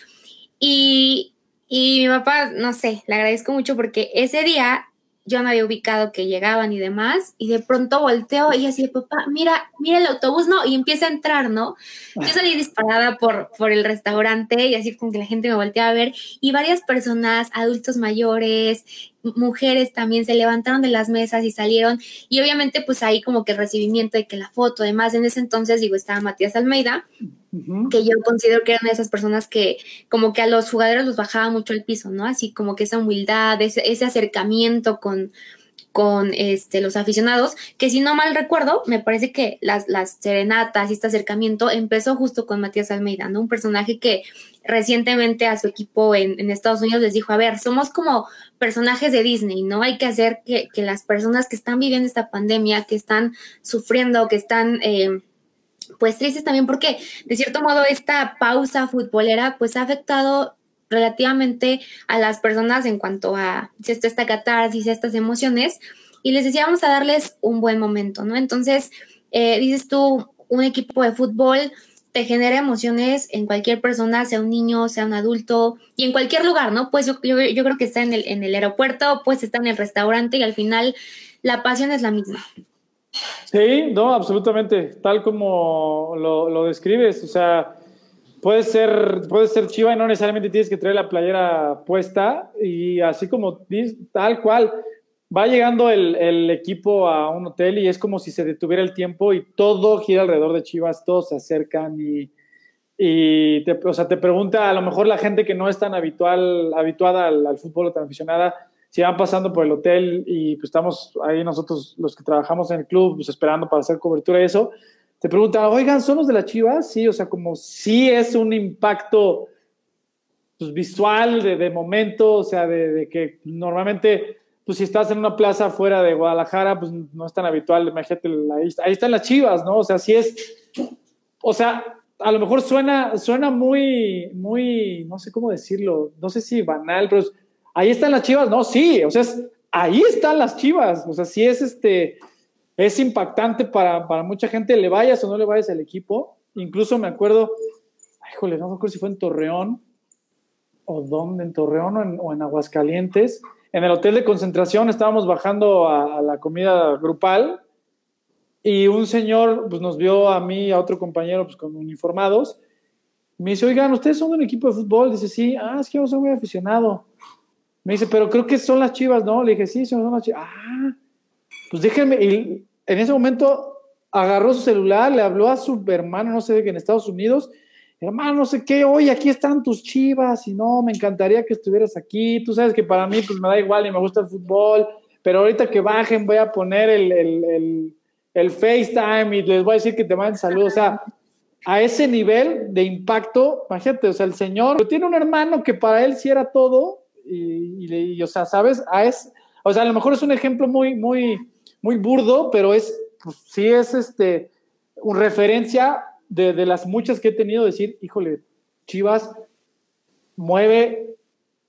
Y, y mi papá, no sé, le agradezco mucho porque ese día yo no había ubicado que llegaban y demás, y de pronto volteo y así, papá, mira, mira el autobús, ¿no? Y empieza a entrar, ¿no? Yo salí disparada por, por el restaurante y así como que la gente me volteaba a ver, y varias personas, adultos mayores, mujeres también se levantaron de las mesas y salieron, y obviamente pues ahí como que el recibimiento de que la foto, además en ese entonces, digo, estaba Matías Almeida, que yo considero que eran esas personas que como que a los jugadores los bajaba mucho el piso, ¿no? Así como que esa humildad, ese, ese acercamiento con, con este, los aficionados, que si no mal recuerdo, me parece que las, las serenatas y este acercamiento empezó justo con Matías Almeida, ¿no? Un personaje que recientemente a su equipo en, Estados Unidos les dijo, a ver, somos como personajes de Disney, ¿no? Hay que hacer que, las personas que están viviendo esta pandemia, que están sufriendo, que están... Eh, pues tristes también porque de cierto modo esta pausa futbolera pues ha afectado relativamente a las personas en cuanto a si esto está catarsis, estas emociones y les decíamos a darles un buen momento, ¿no? Entonces, eh, dices tú, un equipo de fútbol genera emociones en cualquier persona, sea un niño, sea un adulto y en cualquier lugar, ¿no? Pues yo, creo que está en el, en el aeropuerto, pues está en el restaurante y al final la pasión es la misma. Sí, no, absolutamente, tal como lo, describes, o sea, puede ser, puede ser chiva y no necesariamente tienes que traer la playera puesta y así como tal cual, va llegando el, equipo a un hotel y es como si se detuviera el tiempo y todo gira alrededor de Chivas, todos se acercan y, y te, o sea, te pregunta a lo mejor la gente que no es tan habitual, habituada al, fútbol o tan aficionada, si van pasando por el hotel y pues estamos ahí nosotros los que trabajamos en el club pues, esperando para hacer cobertura y eso, te pregunta, oigan, ¿son los de las Chivas? Sí, o sea, como si es un impacto pues, visual, de, de, momento, o sea, de, que normalmente, pues si estás en una plaza fuera de Guadalajara, pues no es tan habitual, imagínate, ahí, ahí están las Chivas, ¿no? O sea, si es, o sea, a lo mejor suena, suena muy, muy, no sé cómo decirlo, no sé si banal, pero ahí están las Chivas, no, sí, o sea, ahí están las Chivas, o sea, sí es este, es impactante para, para mucha gente, le vayas o no le vayas al equipo, incluso me acuerdo, híjole, no me acuerdo si fue en Torreón, o dónde, en Torreón o en, Aguascalientes, en el hotel de concentración estábamos bajando a la comida grupal y un señor pues, nos vio a mí y a otro compañero pues, con uniformados. Me dice, oigan, ¿ustedes son de un equipo de fútbol? Dice, sí, ah, es que yo soy muy aficionado. Me dice, pero creo que son las chivas, ¿no? Le dije, sí, son las chivas. Ah, pues déjenme. Y en ese momento agarró su celular, le habló a su hermano, no sé en Estados Unidos. Hermano, no sé qué, oye, aquí están tus chivas y no, me encantaría que estuvieras aquí. Tú sabes que para mí, pues me da igual y me gusta el fútbol, pero ahorita que bajen voy a poner el, el el FaceTime y les voy a decir que te manden saludos. O sea, a ese nivel de impacto, imagínate, o sea, el señor tiene un hermano que para él sí era todo y, o sea, ¿sabes? A es, o sea, a lo mejor es un ejemplo muy, muy, muy burdo, pero es, pues, sí es este, una referencia de, de las muchas que he tenido, decir, híjole, Chivas mueve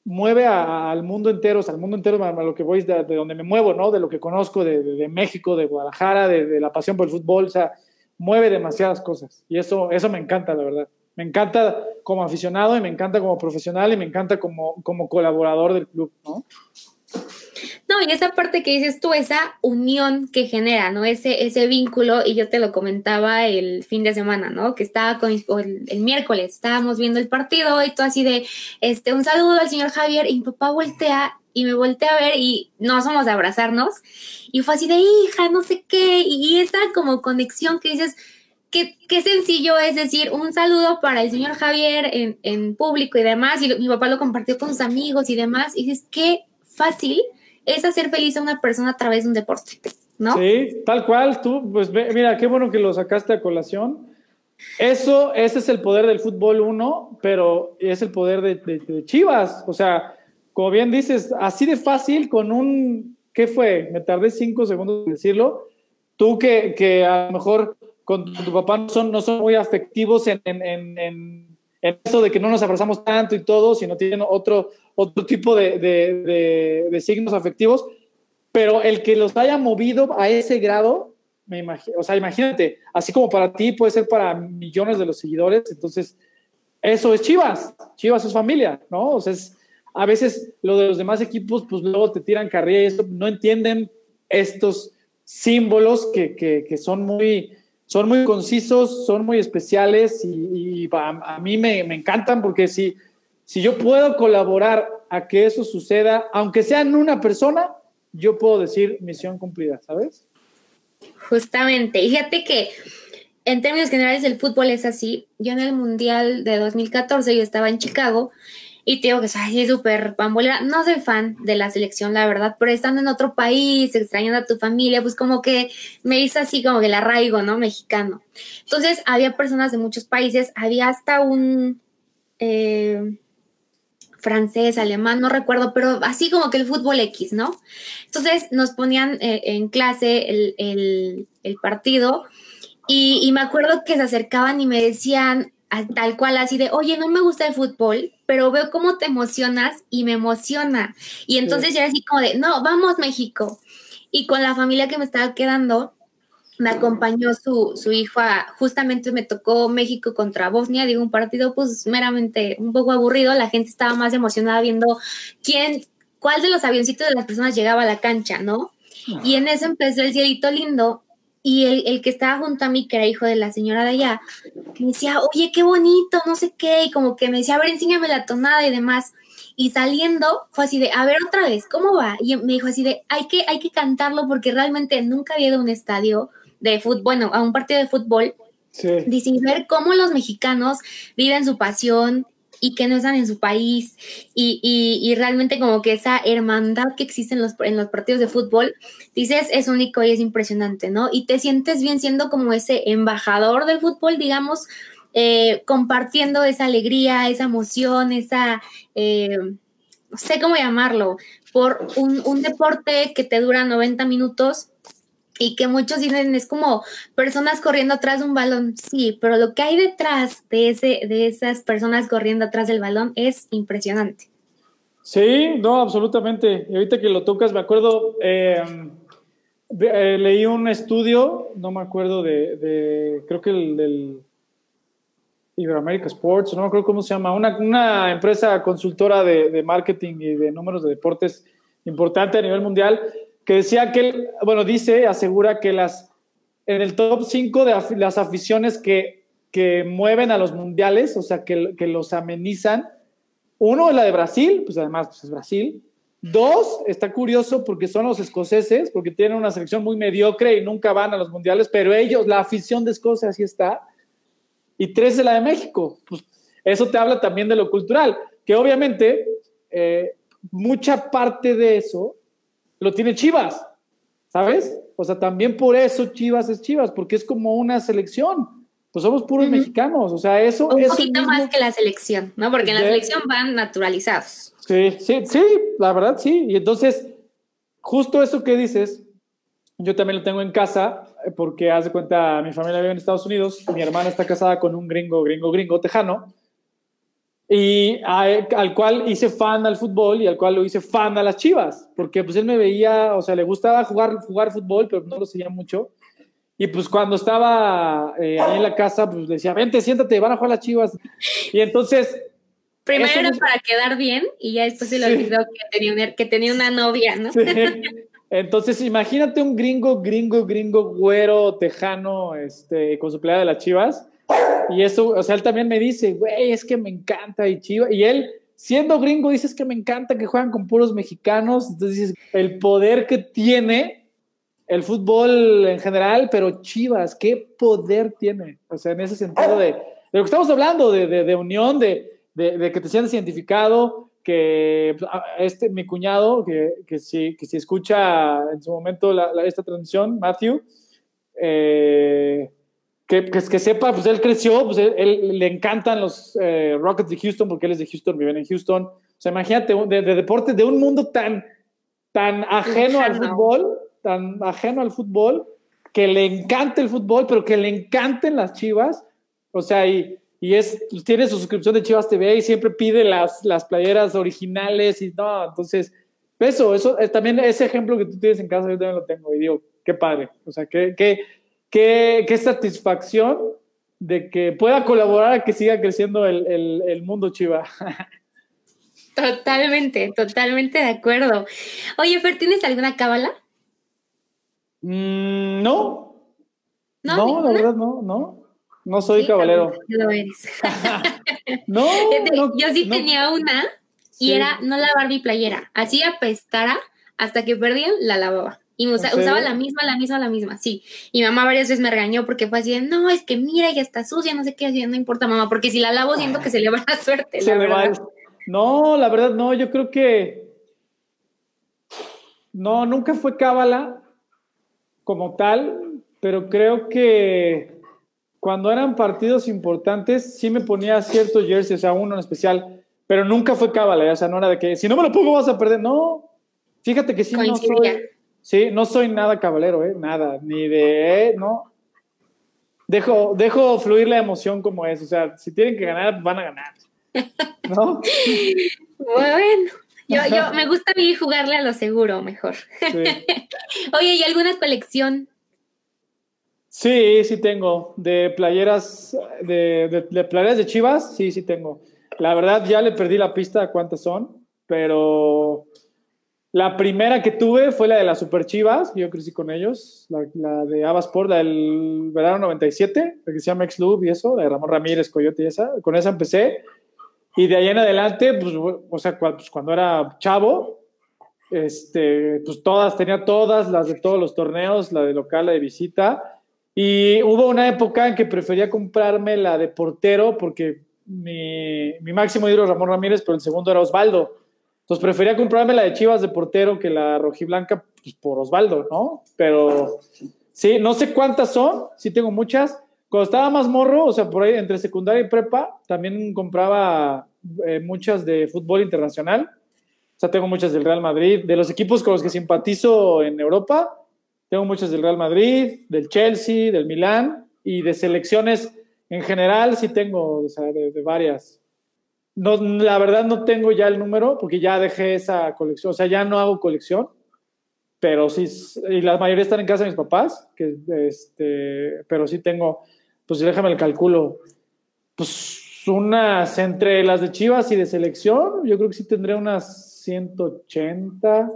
mueve al mundo entero, o sea, al mundo entero a, lo que voy de, de, donde me muevo, ¿no? De lo que conozco, de, de México, de Guadalajara, de, la pasión por el fútbol, o sea, mueve demasiadas cosas. Y eso, eso me encanta, la verdad. Me encanta como aficionado y me encanta como profesional y me encanta como, como colaborador del club, ¿no? No, y esa parte que dices tú, esa unión que genera, ¿no? Ese, ese vínculo, y yo te lo comentaba el fin de semana, ¿no? Que estaba con el, miércoles, estábamos viendo el partido y todo así de, este, un saludo al señor Javier, y mi papá voltea y me voltea a ver y no somos de abrazarnos, y fue así de hija, no sé qué, y, esa como conexión que dices, Qué, qué, sencillo es decir un saludo para el señor Javier en, en público y demás, y mi papá lo compartió con sus amigos y demás, y dices, qué fácil es hacer feliz a una persona a través de un deporte, ¿no? Sí, tal cual, tú, pues mira, qué bueno que lo sacaste a colación. Eso, ese es el poder del fútbol uno, pero es el poder de, Chivas. O sea, como bien dices, así de fácil con un, ¿qué fue? Me tardé cinco segundos en decirlo. Tú que, que a lo mejor con tu papá no son, no son muy afectivos en, en, en, en eso de que no nos abrazamos tanto y todo, sino tienen otro, otro tipo de, de, signos afectivos, pero el que los haya movido a ese grado, me imagino, o sea, imagínate, así como para ti puede ser para millones de los seguidores, entonces eso es Chivas, Chivas es familia, ¿no? O sea, a veces lo de los demás equipos, pues luego te tiran carrilla y no entienden estos símbolos que, que, que son muy, son muy concisos, son muy especiales y, a, a, mí me, me encantan porque si si yo puedo colaborar a que eso suceda, aunque sea en una persona, yo puedo decir misión cumplida, ¿sabes? Justamente, fíjate que en términos generales el fútbol es así. Yo en el Mundial de 2014 yo estaba en Chicago y te digo que soy súper pambolera. No soy fan de la selección, la verdad, pero estando en otro país, extrañando a tu familia, pues como que me hizo así como que el arraigo, ¿no? Mexicano. Entonces había personas de muchos países, había hasta un... Eh, francés, alemán, no recuerdo, pero así como que el fútbol X, ¿no? Entonces nos ponían eh, en clase el, partido y, me acuerdo que se acercaban y me decían tal cual así de, oye, no me gusta el fútbol, pero veo cómo te emocionas y me emociona. Y entonces ya era así como de, no, vamos México. Y con la familia que me estaba quedando, me acompañó su, su hijo justamente me tocó México contra Bosnia, digo, un partido pues meramente un poco aburrido, la gente estaba más emocionada viendo quién, cuál de los avioncitos de las personas llegaba a la cancha, ¿no? Y en eso empezó el cielito lindo y el, el, que estaba junto a mí, que era hijo de la señora de allá, me decía, oye, qué bonito, no sé qué, y como que me decía, a ver, enséñame la tonada y demás. Y saliendo fue así de, a ver otra vez, ¿cómo va? Y me dijo así de, hay que, hay que cantarlo porque realmente nunca había ido a un estadio de fútbol, bueno, a un partido de fútbol Sí. ver cómo los mexicanos viven su pasión y que no están en su país y, y, realmente como que esa hermandad que existe en los, en los partidos de fútbol, dices, es único y es impresionante, ¿no? Y te sientes bien siendo como ese embajador del fútbol, digamos, eh, compartiendo esa alegría, esa emoción, esa, eh, no sé cómo llamarlo, por un, un deporte que te dura 90 minutos y que muchos dicen es como personas corriendo atrás de un balón, sí, pero lo que hay detrás de, ese, de esas personas corriendo atrás del balón es impresionante. Sí, no, absolutamente. Y ahorita que lo tocas, me acuerdo, eh, eh, leí un estudio, no me acuerdo de, creo que el del Iberoamerica Sports, no me acuerdo cómo se llama, una, una empresa consultora de, de marketing y de números de deportes importante a nivel mundial, que decía que, bueno, dice, asegura que las, en el top 5 de las aficiones que, que mueven a los mundiales, o sea, que, que los amenizan, uno es la de Brasil, pues además pues es Brasil. Dos, está curioso porque son los escoceses, porque tienen una selección muy mediocre y nunca van a los mundiales, pero ellos, la afición de Escocia así está. Y tres es la de México. Pues eso te habla también de lo cultural, que obviamente eh, mucha parte de eso lo tiene Chivas, ¿sabes? O sea, también por eso Chivas es Chivas, porque es como una selección. Pues somos puros mexicanos, o sea, eso... Un poquito más que la selección, ¿no? Porque en la selección van naturalizados. Sí, sí, sí, la verdad sí. Y entonces, justo eso que dices, yo también lo tengo en casa, porque haz de cuenta, mi familia vive en Estados Unidos, mi hermana está casada con un gringo, gringo, gringo, tejano, y al cual hice fan al fútbol y al cual lo hice fan a las chivas, porque pues él me veía, o sea, le gustaba jugar, jugar fútbol, pero no lo seguía mucho. Y pues cuando estaba eh, ahí en la casa, pues decía, vente, siéntate, van a jugar las chivas. Y entonces... Primero era para quedar bien y ya después se le olvidó que tenía, una, que tenía una novia, ¿no? Entonces, imagínate un gringo, gringo, gringo, güero, tejano, este, con su pelea de las chivas y eso, o sea, él también me dice, güey, es que me encanta y chiva. Y él, siendo gringo, dice, es que me encanta que juegan con puros mexicanos. Entonces dices, el poder que tiene el fútbol en general, pero Chivas, ¿qué poder tiene? O sea, en ese sentido de, de lo que estamos hablando, de, de, de unión, de, que te sientas identificado, que pues, este, mi cuñado, que, que, si, que si escucha en su momento la, esta transmisión, Matthew, eh, que, que, que, sepa, pues él creció, pues él, le encantan los eh, Rockets de Houston porque él es de Houston, vive en Houston. O sea, imagínate, de, de deporte, de un mundo tan, tan ajeno al fútbol, tan ajeno al fútbol, que le encanta el fútbol, pero que le encanten las chivas. O sea, y, y es, pues, tiene su suscripción de Chivas TV y siempre pide las, las playeras originales y no, entonces, eso, eso, eh, también ese ejemplo que tú tienes en casa, yo también lo tengo y digo, qué padre, o sea, qué, qué, qué, satisfacción de que pueda colaborar a que siga creciendo el, mundo Chiva. Totalmente, totalmente de acuerdo. Oye, Fer, ¿tienes alguna cábala? Mm, no. No, la verdad no, no. No soy caballero. [laughs] [laughs] no, Yo sí tenía una y era no lavar mi playera. Así apestara hasta que perdían, la lavaba. Y usaba la misma, la misma, la misma, sí. Y mamá varias veces me regañó porque fue así, no, es que mira, ya está sucia, no sé qué, así, no importa, mamá, porque si la lavo siento que se le va la suerte. la verdad. No, la verdad no, yo creo que no, nunca fue cábala como tal, pero creo que cuando eran partidos importantes sí me ponía ciertos jerseys, o sea, uno en especial, pero nunca fue cábala, o sea, no era de que si no me lo pongo vas a perder, no. Fíjate que sí no soy Sí, no soy nada caballero, ¿eh? Nada, ni de, no. Dejo, dejo fluir la emoción como es, o sea, si tienen que ganar, van a ganar. ¿No? [laughs] bueno, yo, yo me gusta a mí jugarle a lo seguro mejor. [laughs] Oye, ¿y alguna colección? Sí, sí tengo. De playeras, de, de, de playeras de Chivas, sí, sí tengo. La verdad, ya le perdí la pista a cuántas son, pero la primera que tuve fue la de las Super Chivas, yo crecí con ellos, la, de Abasport, la del verano 97, la que se llama Ex y eso, la de Ramón Ramírez, Coyote y esa, con esa empecé. Y de ahí en adelante, pues, o sea, pues, cuando era chavo, este, pues todas, tenía todas, las de todos los torneos, la de local, la de visita. Y hubo una época en que prefería comprarme la de portero porque mi, mi máximo ídolo Ramón Ramírez, pero el segundo era Osvaldo. Entonces prefería comprarme la de Chivas de portero que la rojiblanca pues, por Osvaldo, ¿no? Pero sí, no sé cuántas son, sí tengo muchas. Cuando estaba más morro, o sea, por ahí entre secundaria y prepa, también compraba eh, muchas de fútbol internacional. O sea, tengo muchas del Real Madrid. De los equipos con los que simpatizo en Europa, tengo muchas del Real Madrid, del Chelsea, del Milán y de selecciones en general sí tengo, o sea, de, varias. No, la verdad no tengo ya el número porque ya dejé esa colección, o sea, ya no hago colección, pero sí, y la mayoría están en casa de mis papás, que, este, pero sí tengo, pues déjame el cálculo, pues unas entre las de Chivas y de selección, yo creo que sí tendré unas 180,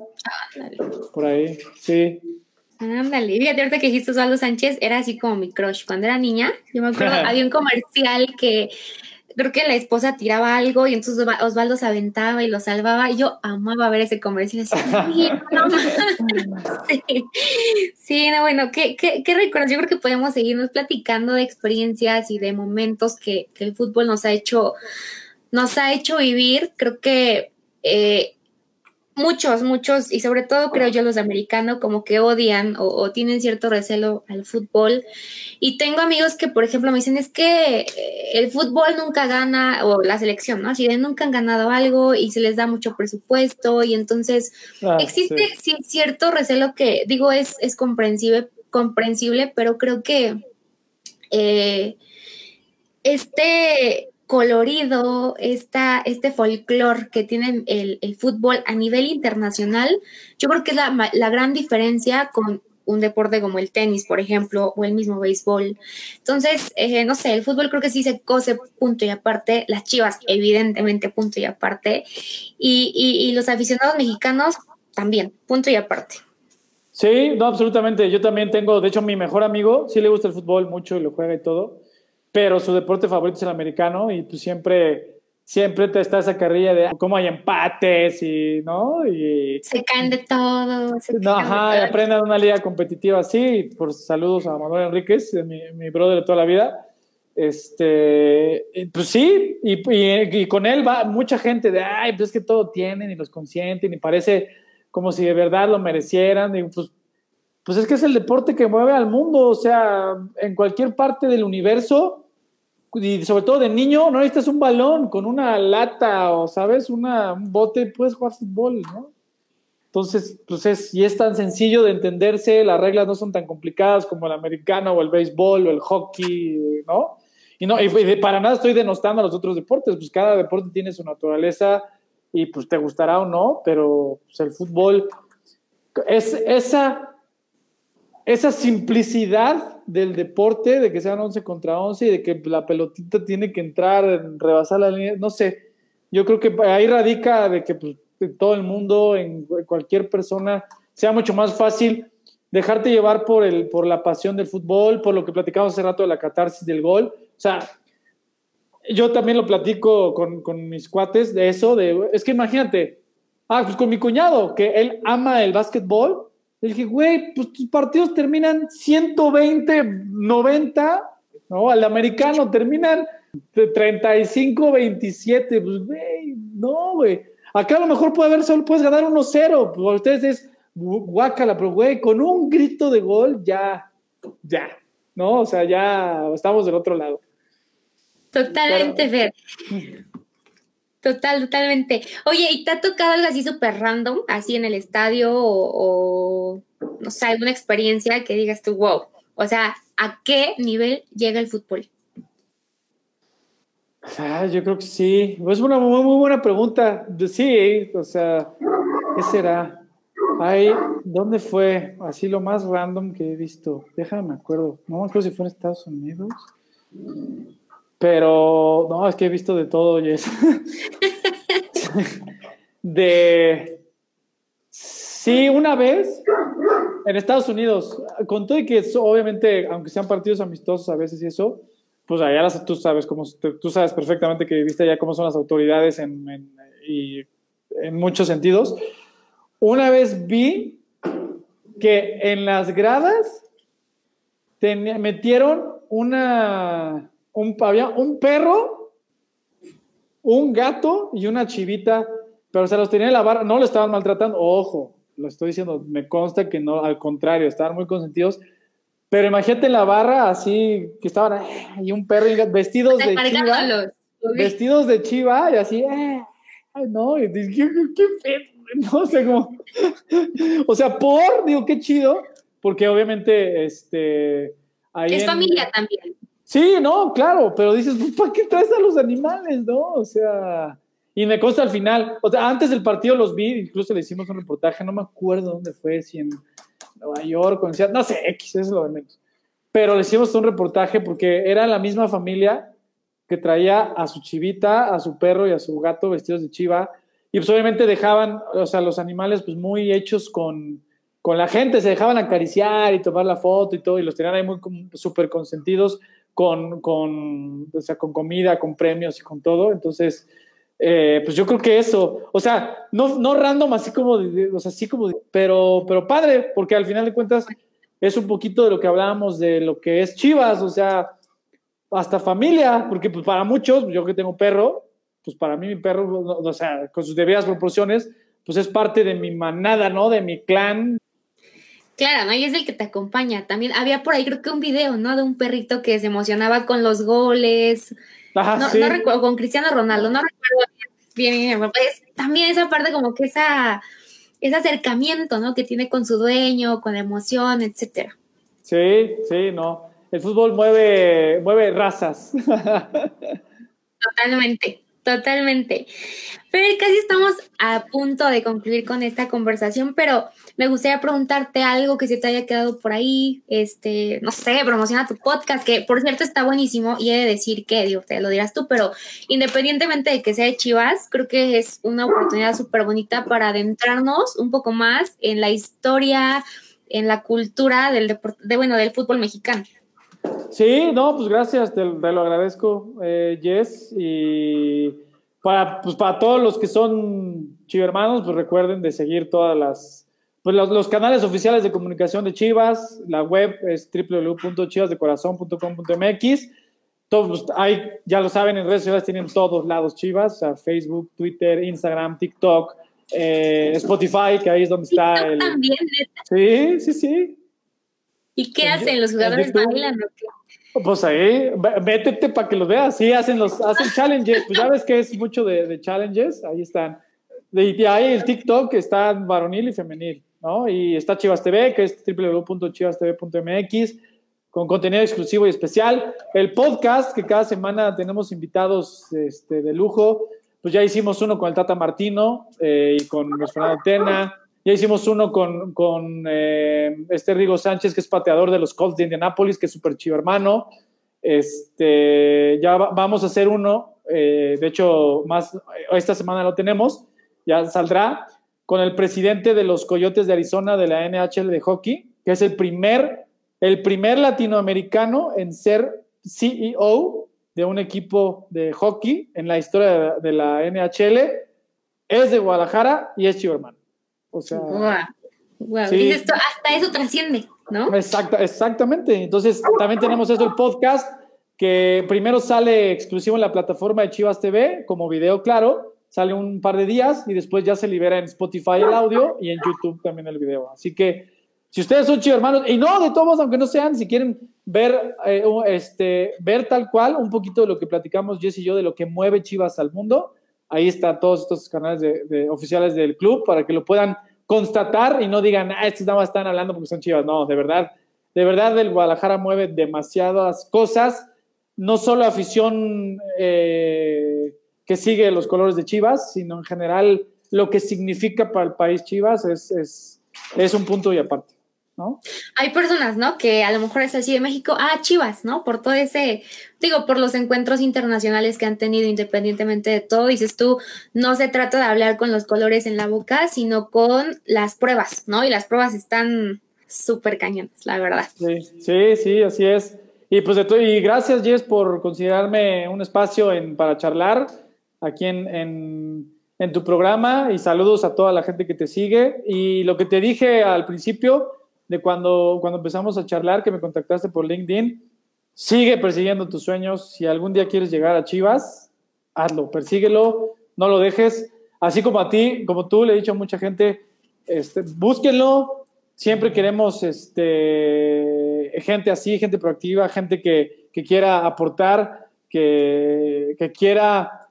por ahí, sí. Ándale, fíjate, ahorita que dijiste Osvaldo Sánchez, era así como mi crush. Cuando era niña, yo me acuerdo, [laughs] había un comercial que creo que la esposa tiraba algo y entonces Osvaldo se aventaba y lo salvaba. Y yo amaba ver ese comercial. [laughs] sí, sí, no, bueno, ¿qué, qué, qué recuerdos? Yo creo que podemos seguirnos platicando de experiencias y de momentos que, que el fútbol nos ha hecho, nos ha hecho vivir. Creo que eh, muchos, muchos, y sobre todo creo yo los americanos, como que odian o, tienen cierto recelo al fútbol. Y tengo amigos que, por ejemplo, me dicen, es que eh, el fútbol nunca gana, o la selección, ¿no? Así de nunca han ganado algo y se les da mucho presupuesto y entonces ah, existe cierto recelo que, digo, es, es comprensible, comprensible, pero creo que... Eh, este colorido, esta, este folclore que tiene el, fútbol a nivel internacional, yo creo que es la, la, gran diferencia con un deporte como el tenis, por ejemplo, o el mismo béisbol. Entonces, eh, no sé, el fútbol creo que sí se cose punto y aparte, las chivas, evidentemente, punto y aparte, y, y los aficionados mexicanos también, punto y aparte. Sí, no, absolutamente. Yo también tengo, de hecho, mi mejor amigo, sí le gusta el fútbol mucho y lo juega y todo pero su deporte favorito es el americano y pues siempre, siempre te está esa carrilla de cómo hay empates y, ¿no? Y, se caen de todo. no, ajá, y aprendan una liga competitiva así. Por saludos a Manuel Enríquez, mi, mi brother de toda la vida. Este, pues sí, y, y, con él va mucha gente de, ay, pues es que todo tienen y los consienten y parece como si de verdad lo merecieran. Y pues, pues es que es el deporte que mueve al mundo, o sea, en cualquier parte del universo y sobre todo de niño, no necesitas un balón con una lata o, ¿sabes? Un bote, puedes jugar fútbol, ¿no? Entonces, pues es, y es tan sencillo de entenderse, las reglas no son tan complicadas como el americano o el béisbol o el hockey, ¿no? Y no, y, para nada estoy denostando a los otros deportes, pues cada deporte tiene su naturaleza y pues te gustará o no, pero pues, el fútbol es esa esa simplicidad del deporte, de que sean 11 contra 11 y de que la pelotita tiene que entrar, rebasar la línea, no sé, yo creo que ahí radica de que pues, todo el mundo, en cualquier persona, sea mucho más fácil dejarte llevar por, el, por la pasión del fútbol, por lo que platicamos hace rato de la catarsis del gol. O sea, yo también lo platico con, con mis cuates de eso, de, es que imagínate, ah, pues con mi cuñado, que él ama el básquetbol, le dije, güey, pues tus partidos terminan 120, 90, ¿no? Al americano terminan 35, 27, pues, güey, no, güey. Acá a lo mejor puede haber solo puedes ganar 1-0, pues ustedes es guácala, pero güey, con un grito de gol ya, ya, ¿no? O sea, ya estamos del otro lado. Totalmente, Fer. Total, totalmente. Oye, ¿y te ha tocado algo así súper random, así en el estadio o, no sé, alguna experiencia que digas tú, wow? O sea, ¿a qué nivel llega el fútbol? Ah, yo creo que sí. Es una muy, buena pregunta. Sí, o sea, ¿qué será? Ay, ¿dónde fue? Así lo más random que he visto. Déjame me acuerdo. No me acuerdo si fue en Estados Unidos. Pero, no, es que he visto de todo, Jess. [laughs] de. Sí, una vez en Estados Unidos, con todo y que obviamente, aunque sean partidos amistosos a veces y eso, pues allá las, tú sabes cómo, tú sabes perfectamente que viviste allá cómo son las autoridades en, y en muchos sentidos. Una vez vi que en las gradas metieron una, un, había un perro, un gato y una chivita, pero se los tenía en la barra, no lo estaban maltratando, ojo, lo estoy diciendo, me consta que no, al contrario, estaban muy consentidos, pero imagínate en la barra así, que estaban y un perro y vestidos de chiva, vestidos de chiva y así, eh, ay, no, y qué, qué, [laughs] no sé cómo, [laughs] o sea, por, digo, qué chido, porque obviamente, este... Ahí es familia también. Sí, no, claro, pero dices, pues, ¿para qué traes a los animales, no? O sea, y me consta al final, o sea, antes del partido los vi, incluso le hicimos un reportaje, no me acuerdo dónde fue, si en Nueva York o en no sé, X, es lo de menos. Pero le hicimos un reportaje porque era la misma familia que traía a su chivita, a su perro y a su gato vestidos de chiva, y pues obviamente dejaban, o sea, los animales pues muy hechos con, con la gente, se dejaban acariciar y tomar la foto y todo, y los tenían ahí muy súper consentidos con, con, o sea, con comida, con premios y con todo. Entonces, eh, pues yo creo que eso, o sea, no, no random, así como, o sea, así como, pero, pero padre, porque al final de cuentas es un poquito de lo que hablábamos de lo que es Chivas, o sea, hasta familia, porque pues para muchos, yo que tengo perro, pues para mí mi perro, o sea, con sus debidas proporciones, pues es parte de mi manada, ¿no? De mi clan, Claro, ¿no? Y es el que te acompaña. También había por ahí, creo que un video, ¿no? De un perrito que se emocionaba con los goles. Ajá, no, no, recuerdo, con Cristiano Ronaldo, no recuerdo bien, bien, bien. También esa parte como que esa, ese acercamiento, ¿no? Que tiene con su dueño, con la emoción, etcétera. Sí, sí, no. El fútbol mueve, mueve razas. [laughs] Totalmente. Totalmente. Pero casi estamos a punto de concluir con esta conversación, pero me gustaría preguntarte algo que se te haya quedado por ahí, este, no sé, promociona tu podcast, que por cierto está buenísimo y he de decir que, digo, te lo dirás tú, pero independientemente de que sea de Chivas, creo que es una oportunidad súper bonita para adentrarnos un poco más en la historia, en la cultura del de, bueno, del fútbol mexicano. Sí, no, pues gracias, te, lo agradezco, eh, Jess. Y para, pues para todos los que son chivermanos, pues recuerden de seguir todas las, pues los, canales oficiales de comunicación de Chivas. La web es www.chivasdecorazon.com.mx. Todos, hay, ya lo saben, en redes sociales tienen todos lados Chivas, o sea, Facebook, Twitter, Instagram, TikTok, eh, Spotify, que ahí es donde está el. Sí, sí, sí. ¿Y qué hacen? ¿Los jugadores bailan o qué? Pues ahí, métete para que los veas. Sí, hacen los hacen challenges. Pues ya ves que es mucho de, challenges. Ahí están. Y ahí el TikTok está varonil y femenil, ¿no? Y está Chivas TV, que es www.chivastv.mx, con contenido exclusivo y especial. El podcast, que cada semana tenemos invitados este, de lujo. Pues ya hicimos uno con el Tata Martino eh, y con Luis Fernando Tena ya hicimos uno con, con eh, este Rigo Sánchez, que es pateador de los Colts de Indianapolis, que es súper chivo hermano. Este, ya vamos a hacer uno, eh, de hecho, más esta semana lo tenemos, ya saldrá, con el presidente de los Coyotes de Arizona de la NHL de hockey, que es el primer, el primer latinoamericano en ser CEO de un equipo de hockey en la historia de, la NHL. Es de Guadalajara y es chivo hermano. O sea. hasta eso trasciende, ¿no? Exacta, exactamente. Entonces, también tenemos eso, el podcast, que primero sale exclusivo en la plataforma de Chivas TV, como video, claro. Sale un par de días y después ya se libera en Spotify el audio y en YouTube también el video. Así que, si ustedes son chivos hermanos, y no, de todos, aunque no sean, si quieren ver, eh, este, ver tal cual un poquito de lo que platicamos Jess y yo, de lo que mueve Chivas al mundo, Ahí están todos estos canales de, oficiales del club para que lo puedan constatar y no digan, ah, estos nada más están hablando porque son chivas. No, de verdad, de verdad el Guadalajara mueve demasiadas cosas, no solo afición eh, que sigue los colores de Chivas, sino en general lo que significa para el país Chivas es, es, es un punto y aparte. Hay personas, ¿no? Que a lo mejor es así de México, ah, Chivas, ¿no? Por todo ese, digo, por los encuentros internacionales que han tenido independientemente de todo, dices tú, no se trata de hablar con los colores en la boca, sino con las pruebas, ¿no? Y las pruebas están súper cañonas, la verdad. Sí, sí, sí, así es. Y pues de todo, y gracias, Jess, por considerarme un espacio en, para charlar aquí en, en, en tu programa y saludos a toda la gente que te sigue. Y lo que te dije al principio, cuando, cuando empezamos a charlar, que me contactaste por LinkedIn. Sigue persiguiendo tus sueños. Si algún día quieres llegar a Chivas, hazlo, persíguelo, no lo dejes. Así como a ti, como tú, le he dicho a mucha gente, este, búsquenlo. Siempre queremos este, gente así, gente proactiva, gente que, que quiera aportar, que, que quiera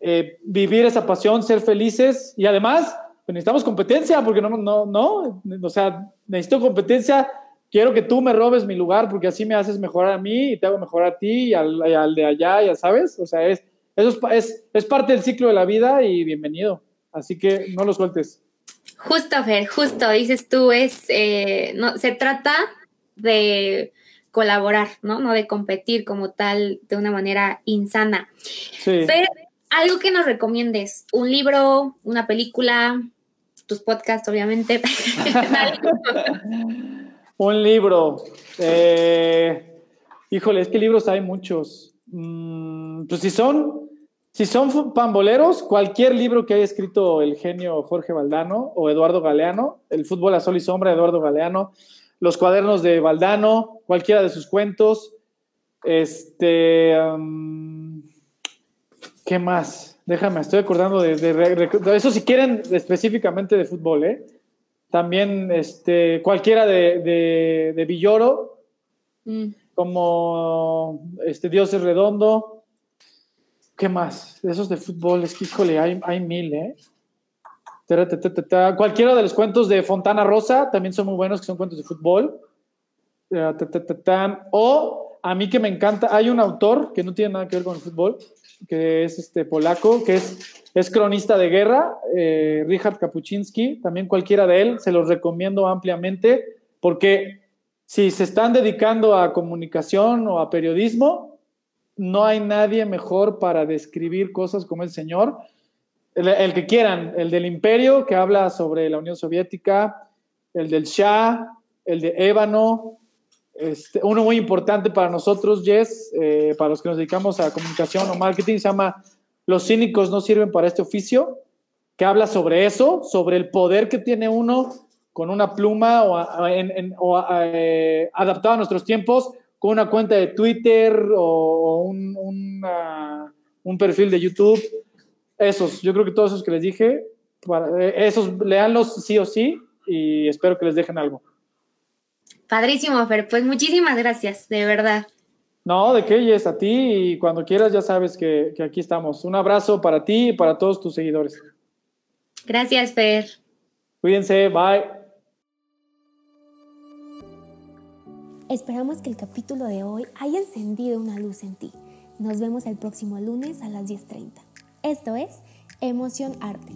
eh, vivir esa pasión, ser felices y además pues, necesitamos competencia porque no, no, no, o sea, necesito competencia. Quiero que tú me robes mi lugar porque así me haces mejorar a mí y te hago mejorar a ti y al, al de allá, ya sabes. O sea, es, eso es, es, parte del ciclo de la vida y bienvenido. Así que no lo sueltes. Justo, Fer, justo, dices tú, es, eh, no, se trata de colaborar, ¿no? No de competir como tal de una manera insana. Sí. Fer, algo que nos recomiendes, un libro, una película, tus podcasts, obviamente. [laughs] un libro. Eh, híjole, es que libros hay muchos. Mm, pues si son, si son pamboleros, cualquier libro que haya escrito el genio Jorge Valdano o Eduardo Galeano, El fútbol a sol y sombra, Eduardo Galeano, los cuadernos de Valdano, cualquiera de sus cuentos. Este. ¿Qué más? Déjame, estoy acordando de, eso si quieren específicamente de fútbol, ¿eh? También este, cualquiera de, de Villoro, mm. como este, Dios es redondo. ¿Qué más? Esos de fútbol, es que híjole, hay, hay mil, ¿eh? Cualquiera de los cuentos de Fontana Rosa también son muy buenos, que son cuentos de fútbol. O a mí que me encanta, hay un autor que no tiene nada que ver con el fútbol, que es este polaco, que es, es cronista de guerra, eh, Richard Kapuczynski, también cualquiera de él, se los recomiendo ampliamente, porque si se están dedicando a comunicación o a periodismo, no hay nadie mejor para describir cosas como el señor. El, el que quieran, el del imperio, que habla sobre la Unión Soviética, el del Shah, el de Ébano, este, uno muy importante para nosotros, Jess, eh, para los que nos dedicamos a comunicación o marketing, se llama Los cínicos no sirven para este oficio, que habla sobre eso, sobre el poder que tiene uno con una pluma o, eh, adaptado a nuestros tiempos, con una cuenta de Twitter o un, un perfil de YouTube. Esos, yo creo que todos esos que les dije, para, eh, esos leanlos sí o sí y espero que les dejen algo. Padrísimo, Fer. Pues muchísimas gracias, de verdad. No, de qué, es a ti y cuando quieras ya sabes que, que, aquí estamos. Un abrazo para ti y para todos tus seguidores. Gracias, Fer. Cuídense, bye. Esperamos que el capítulo de hoy haya encendido una luz en ti. Nos vemos el próximo lunes a las 10.30. Esto es Emoción Arte.